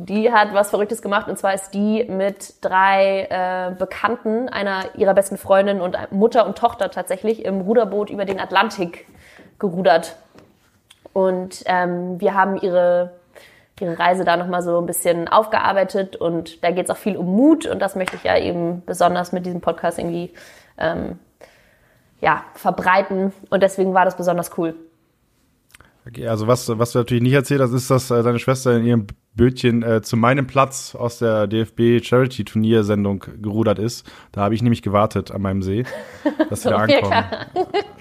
Die hat was Verrücktes gemacht und zwar ist die mit drei äh, Bekannten, einer ihrer besten Freundinnen und Mutter und Tochter tatsächlich im Ruderboot über den Atlantik gerudert. Und ähm, wir haben ihre, ihre Reise da nochmal so ein bisschen aufgearbeitet und da geht es auch viel um Mut und das möchte ich ja eben besonders mit diesem Podcast irgendwie ähm, ja, verbreiten und deswegen war das besonders cool. Okay, also was, was du natürlich nicht erzählt hast, ist, dass äh, deine Schwester in ihrem Bötchen äh, zu meinem Platz aus der DFB Charity Turniersendung gerudert ist. Da habe ich nämlich gewartet an meinem See, dass sie da ankommen.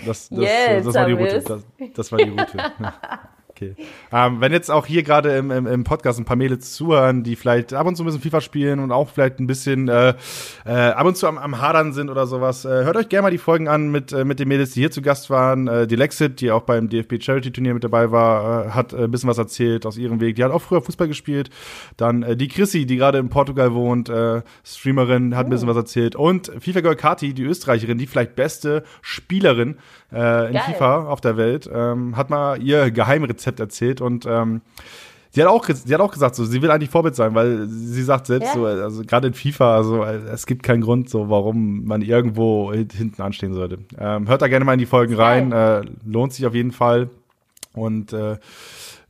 Das, das, Yes, das war die. Route. Das, das war die Route. Okay. Ähm, wenn jetzt auch hier gerade im, im, im Podcast ein paar Mädels zuhören, die vielleicht ab und zu ein bisschen FIFA spielen und auch vielleicht ein bisschen äh, äh, ab und zu am, am Hadern sind oder sowas, äh, hört euch gerne mal die Folgen an mit, äh, mit den Mädels, die hier zu Gast waren. Äh, die Lexit, die auch beim DFB Charity Turnier mit dabei war, äh, hat ein bisschen was erzählt aus ihrem Weg. Die hat auch früher Fußball gespielt. Dann die Chrissy, die gerade in Portugal wohnt, Streamerin, hat ein bisschen was erzählt. Und FIFA Girl Kati, die Österreicherin, die vielleicht beste Spielerin in Geil. FIFA auf der Welt, ähm, hat mal ihr Geheimrezept erzählt und ähm, Sie hat, auch, sie hat auch gesagt, so, sie will eigentlich Vorbild sein, weil sie sagt selbst Ja. so, also gerade in FIFA, also es gibt keinen Grund, so warum man irgendwo hint- hinten anstehen sollte. Ähm, hört da gerne mal in die Folgen rein, äh, lohnt sich auf jeden Fall und äh,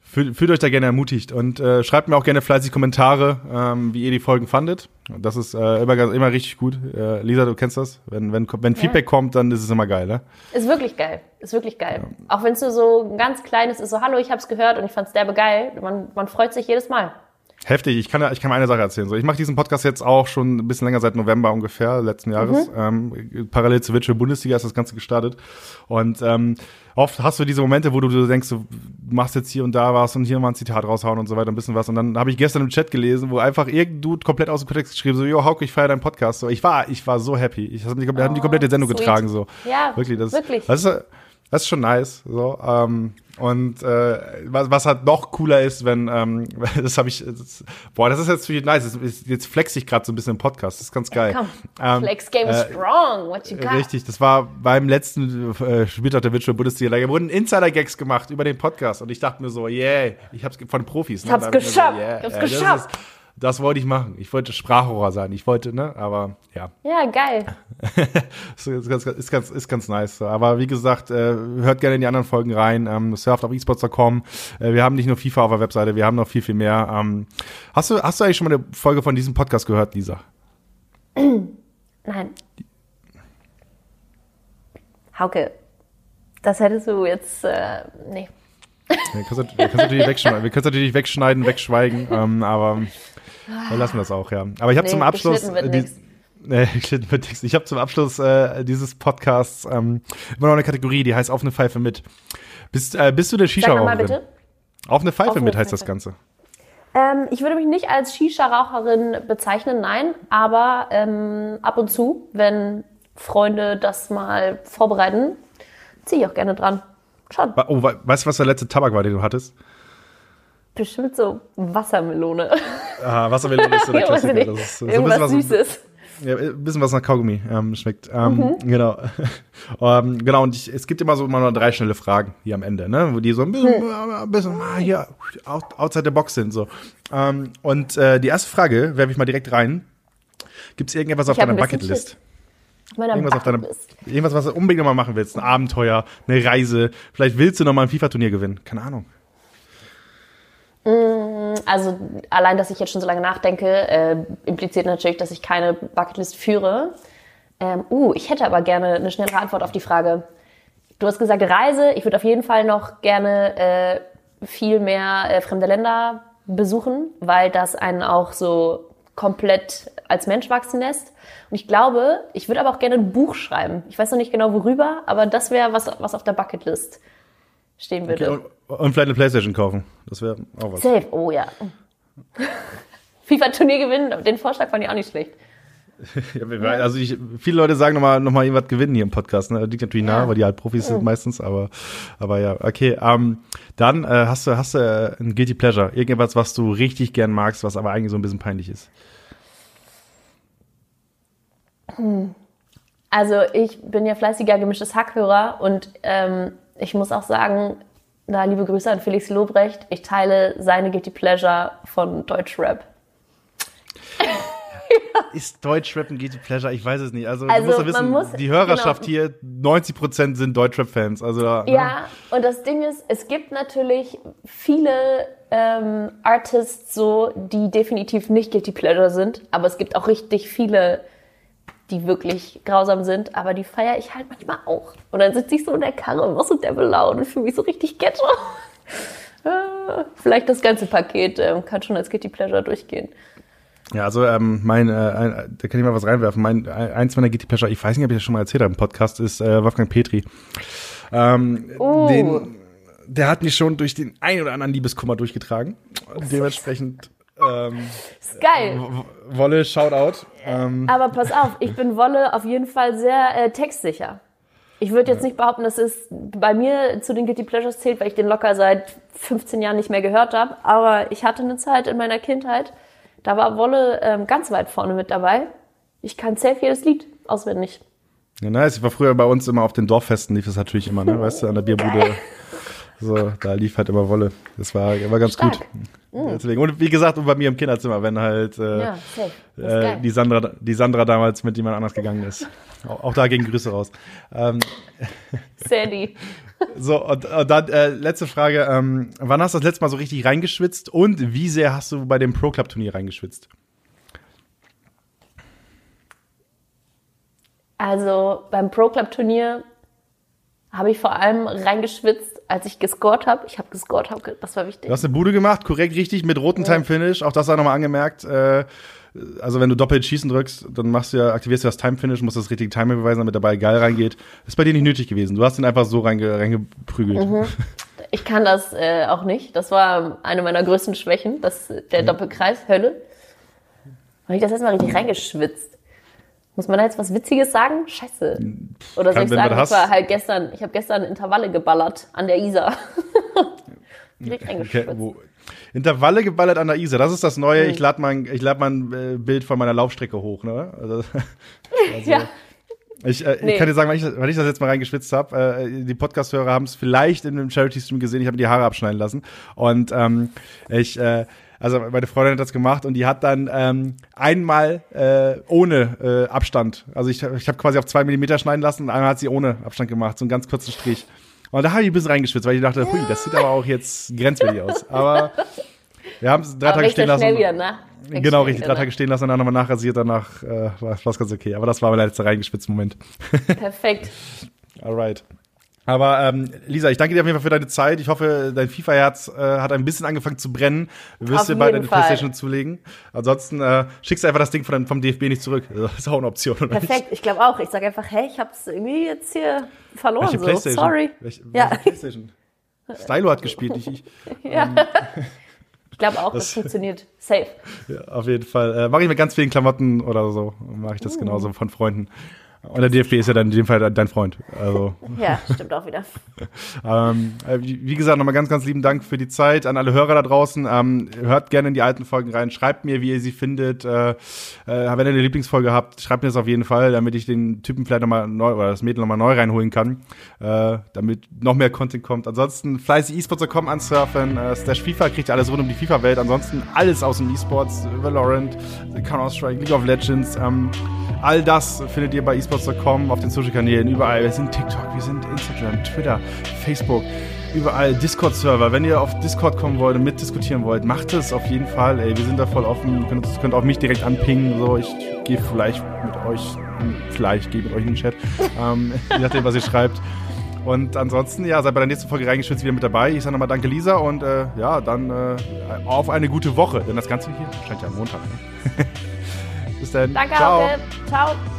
fühlt, fühlt euch da gerne ermutigt und äh, schreibt mir auch gerne fleißig Kommentare, ähm, wie ihr die Folgen fandet. Das ist äh, immer, immer richtig gut. Äh, Lisa, du kennst das. Wenn, wenn, wenn Feedback kommt, dann ist es immer geil, ne? Ist wirklich geil. Ist wirklich geil. Auch wenn es nur so ein ganz kleines ist, so hallo, ich hab's gehört und ich fand's derbe geil. Man, man freut sich jedes Mal. Heftig, ich kann, ich kann eine Sache erzählen. So, ich mache diesen Podcast jetzt auch schon ein bisschen länger, seit November ungefähr, letzten Jahres. Ähm, parallel zur Virtual Bundesliga ist das Ganze gestartet. Und ähm, oft hast du diese Momente, wo du, du denkst, du machst jetzt hier und da was und hier mal ein Zitat raushauen und so weiter, ein bisschen was. Und dann habe ich gestern im Chat gelesen, wo einfach irgendein Dude komplett aus dem Kontext geschrieben, so, yo, Hauke, ich feiere deinen Podcast. So, ich war, ich war so happy. Ich habe die, haben die komplette Sendung sweet. getragen. So. Ja, wirklich. Das, wirklich. Das ist, das ist schon nice. So, ähm, und äh, was, was halt noch cooler ist, wenn, ähm, das habe ich, das, boah, das ist jetzt wirklich nice. Jetzt, jetzt- flex ich gerade so ein bisschen im Podcast. Das ist ganz geil. Komm, Ähm, Flex Game äh, strong. What you got? Richtig, das war beim letzten äh, Spieltag der Virtual Bundesliga. Da wurden Insider-Gags gemacht über den Podcast und ich dachte mir so, yeah, ich hab's von Profis. Ne? hab's ich mir geschafft, yeah, ich hab's äh, geschafft. ist- Das wollte ich machen. Ich wollte Sprachrohrer sein. Ich wollte, ne, aber ja. Ja, geil. ist, ganz, ist, ganz, ist ganz nice. Aber wie gesagt, äh, hört gerne in die anderen Folgen rein. Ähm, surft auf esports.com. Äh, wir haben nicht nur FIFA auf der Webseite, wir haben noch viel, viel mehr. Ähm, hast, du, hast du eigentlich schon mal eine Folge von diesem Podcast gehört, Lisa? Nein. Hauke, das hättest du jetzt, äh, nee. Ja, kannst, du- kannst du natürlich wegschneiden, wir können es natürlich wegschneiden, wegschweigen, ähm, aber wir lassen das auch, ja. Aber ich habe Nee, zum Abschluss. äh. Nee. Ich habe zum Abschluss äh, dieses Podcasts ähm, immer noch eine Kategorie, die heißt Auf eine Pfeife mit. Bist, äh, bist du der Shisha-Raucherin? Auf eine Pfeife Auf eine mit heißt das Pfeife. Ganze. Ähm, ich würde mich nicht als Shisha-Raucherin bezeichnen, nein, aber ähm, ab und zu, wenn Freunde das mal vorbereiten, ziehe ich auch gerne dran. Schon. Oh, we- weißt du, was der letzte Tabak war, den du hattest? Bestimmt so Wassermelone. Ah, Wassermelone ist so der Klassiker. Das ist so ein Irgendwas bisschen was, Süßes. Ja, ein bisschen was nach Kaugummi ähm, schmeckt. Ähm, Mhm. Genau. ähm, genau, und ich, es gibt immer so immer nur drei schnelle Fragen hier am Ende, ne? Wo die so ein bisschen, Hm. ein bisschen ah, hier out, outside the box sind. So. Ähm, und äh, die erste Frage werfe ich mal direkt rein. Gibt es irgendetwas auf deiner Bucketlist? Irgendwas auf deiner, irgendwas, was du unbedingt noch mal machen willst. Ein Abenteuer, eine Reise. Vielleicht willst du noch mal ein FIFA-Turnier gewinnen. Keine Ahnung. Also allein, dass ich jetzt schon so lange nachdenke, äh, impliziert natürlich, dass ich keine Bucketlist führe. Ähm, uh, ich hätte aber gerne eine schnellere Antwort auf die Frage. Du hast gesagt Reise. Ich würde auf jeden Fall noch gerne äh, viel mehr äh, fremde Länder besuchen, weil das einen auch so komplett als Mensch wachsen lässt. Und ich glaube, ich würde aber auch gerne ein Buch schreiben. Ich weiß noch nicht genau worüber, aber das wäre was, was auf der Bucketlist stehen würde. Okay, und, vielleicht eine Playstation kaufen. Das wäre auch was. Safe, oh ja. FIFA-Turnier gewinnen, den Vorschlag fand ich auch nicht schlecht. Ja, also ich, viele Leute sagen nochmal noch mal irgendwas gewinnen hier im Podcast. Ne? Das liegt natürlich nah, weil die halt Profis sind meistens, aber, aber ja, okay. Ähm, dann äh, hast du, hast du äh, ein Guilty Pleasure. Irgendwas, was du richtig gern magst, was aber eigentlich so ein bisschen peinlich ist. Also ich bin ja fleißiger gemischtes Hackhörer und ähm, ich muss auch sagen, da liebe Grüße an Felix Lobrecht, ich teile seine Guilty Pleasure von Deutschrap. ist Deutschrap ein Guilty Pleasure? Ich weiß es nicht. Also, Also, ja man wissen, muss- die Hörerschaft genau. hier, 90% sind Deutschrap-Fans. Also, ne? Ja, und das Ding ist, es gibt natürlich viele ähm, Artists so, die definitiv nicht Guilty Pleasure sind, aber es gibt auch richtig viele, die wirklich grausam sind, aber die feiere ich halt manchmal auch. Und dann sitze ich so in der Karre und mach so Devil Laut und fühle mich so richtig ghetto. Äh, Vielleicht das ganze Paket ähm, kann schon als Guilty Pleasure durchgehen. Ja, also ähm, mein, äh, ein, da kann ich mal was reinwerfen. Mein, ein- eins meiner Guilty Pleasure, ich weiß nicht, ob ich das schon mal erzählt habe im Podcast, ist äh, Wolfgang Petri. Ähm, Oh. den, der hat mich schon durch den ein oder anderen Liebeskummer durchgetragen. Dementsprechend ähm, Ist geil. Wolle, Shoutout. Ähm, Aber pass auf, ich bin Wolle auf jeden Fall sehr äh, textsicher. Ich würde jetzt nicht behaupten, dass es bei mir zu den Guilty Pleasures zählt, weil ich den locker seit 15 Jahren nicht mehr gehört habe. Aber ich hatte eine Zeit in meiner Kindheit, da war Wolle ähm, ganz weit vorne mit dabei. Ich kann safe jedes Lied auswendig. ja, nice. Ich war früher bei uns immer auf den Dorffesten, lief das natürlich immer, ne? Weißt du, an der Bierbude. So, da lief halt immer Wolle. Das war, war ganz Stark. gut. Deswegen. Und wie gesagt, und bei mir im Kinderzimmer, wenn halt äh, Ja, äh, die, Sandra, die Sandra damals mit jemand anders gegangen ist. Auch, auch da gehen Grüße raus. Ähm, Sandy. so, und, und dann äh, letzte Frage. Ähm, wann hast du das letzte Mal so richtig reingeschwitzt und wie sehr hast du bei dem Pro Club Turnier reingeschwitzt? Also beim Pro Club Turnier habe ich vor allem reingeschwitzt, als ich gescored habe. Ich habe gescored, hab, das war wichtig. Du hast eine Bude gemacht, korrekt, richtig, mit roten Time Finish. Auch das sei nochmal angemerkt. Äh, also wenn du doppelt schießen drückst, dann machst du ja, aktivierst du das Time Finish, musst das richtige Timing beweisen, damit dabei geil reingeht. Ist bei dir nicht nötig gewesen. Du hast ihn einfach so reinge, reingeprügelt. Mhm. Ich kann das äh, auch nicht. Das war eine meiner größten Schwächen, das, der Doppelkreis, Hölle. Habe ich das erstmal richtig reingeschwitzt. Muss man da jetzt was Witziges sagen? Scheiße. Oder soll ich sagen, ich war halt gestern, ich habe gestern Intervalle geballert an der Isar. Direkt Okay, wo, Intervalle geballert an der Isar, das ist das Neue. Ich lade mal, ich lad mal ein äh, Bild von meiner Laufstrecke hoch. Ne? Also, also, ja. Ich, äh, Nee. ich kann dir sagen, weil ich, weil ich das jetzt mal reingeschwitzt habe, äh, die Podcast-Hörer haben es vielleicht in einem Charity-Stream gesehen, ich habe mir die Haare abschneiden lassen. Und ähm, ich, äh, also meine Freundin hat das gemacht und die hat dann ähm, einmal äh, ohne äh, Abstand, also ich, ich habe quasi auf zwei Millimeter schneiden lassen und einmal hat sie ohne Abstand gemacht, so einen ganz kurzen Strich. Und da habe ich ein bisschen reingeschwitzt, weil ich dachte, hui, das sieht aber auch jetzt grenzwertig aus. Aber wir haben es drei Aber Tage stehen lassen. wieder, ne? Genau, richtig. Drei ne? Tage stehen lassen und dann nochmal nachrasiert, danach äh, war es ganz okay. Aber das war mein letzter reingeschwitzter Moment. Perfekt. Alright. Aber ähm, Lisa, ich danke dir auf jeden Fall für deine Zeit. Ich hoffe, dein FIFA-Herz äh, hat ein bisschen angefangen zu brennen. Du wirst Auf dir bald eine Fall. Playstation zulegen. Ansonsten äh, schickst du einfach das Ding von, vom DFB nicht zurück. Das ist auch eine Option, oder nicht? Perfekt. Ich glaube auch. Ich sage einfach, hey, ich habe es irgendwie jetzt hier verloren. Welche so. Playstation? Sorry. Welche, Ja. welche Playstation? Stylo hat gespielt, nicht ich. Ja. Ich glaube auch, das, funktioniert safe. Ja, auf jeden Fall. Äh, mache ich mit ganz vielen Klamotten oder so. Mache ich das genauso von Freunden. Und der DFB ist ja dann in dem Fall dein Freund. Also Ja, stimmt auch wieder. Ähm, äh, wie gesagt, nochmal ganz, ganz lieben Dank für die Zeit an alle Hörer da draußen. Ähm, hört gerne in die alten Folgen rein. Schreibt mir, wie ihr sie findet. Äh, äh, wenn ihr eine Lieblingsfolge habt, schreibt mir das auf jeden Fall, damit ich den Typen vielleicht nochmal neu oder das Mädel nochmal neu reinholen kann. Äh, damit noch mehr Content kommt. Ansonsten fleißig eSports.com ansurfen. Äh, Slash FIFA kriegt ihr alles rund um die FIFA-Welt. Ansonsten alles aus dem eSports. Valorant, Counter-Strike, League of Legends. Ähm, all das findet ihr bei eSports.com auf den Social-Kanälen überall. Wir sind TikTok, wir sind Instagram, Twitter, Facebook, überall Discord-Server. Wenn ihr auf Discord kommen wollt und mitdiskutieren wollt, macht es auf jeden Fall. Ey, wir sind da voll offen. Ihr könnt, könnt auch mich direkt anpingen. So, ich gehe vielleicht mit euch, vielleicht gehe mit euch in den Chat. ähm, je nachdem, was ihr schreibt. Und ansonsten, ja, seid bei der nächsten Folge reingeschützt wieder mit dabei. Ich sage nochmal Danke, Lisa. Und äh, ja, dann äh, auf eine gute Woche. Denn das Ganze hier scheint ja am Montag. Ne? Bis dann. Danke, Ciao. Hauke. Ciao.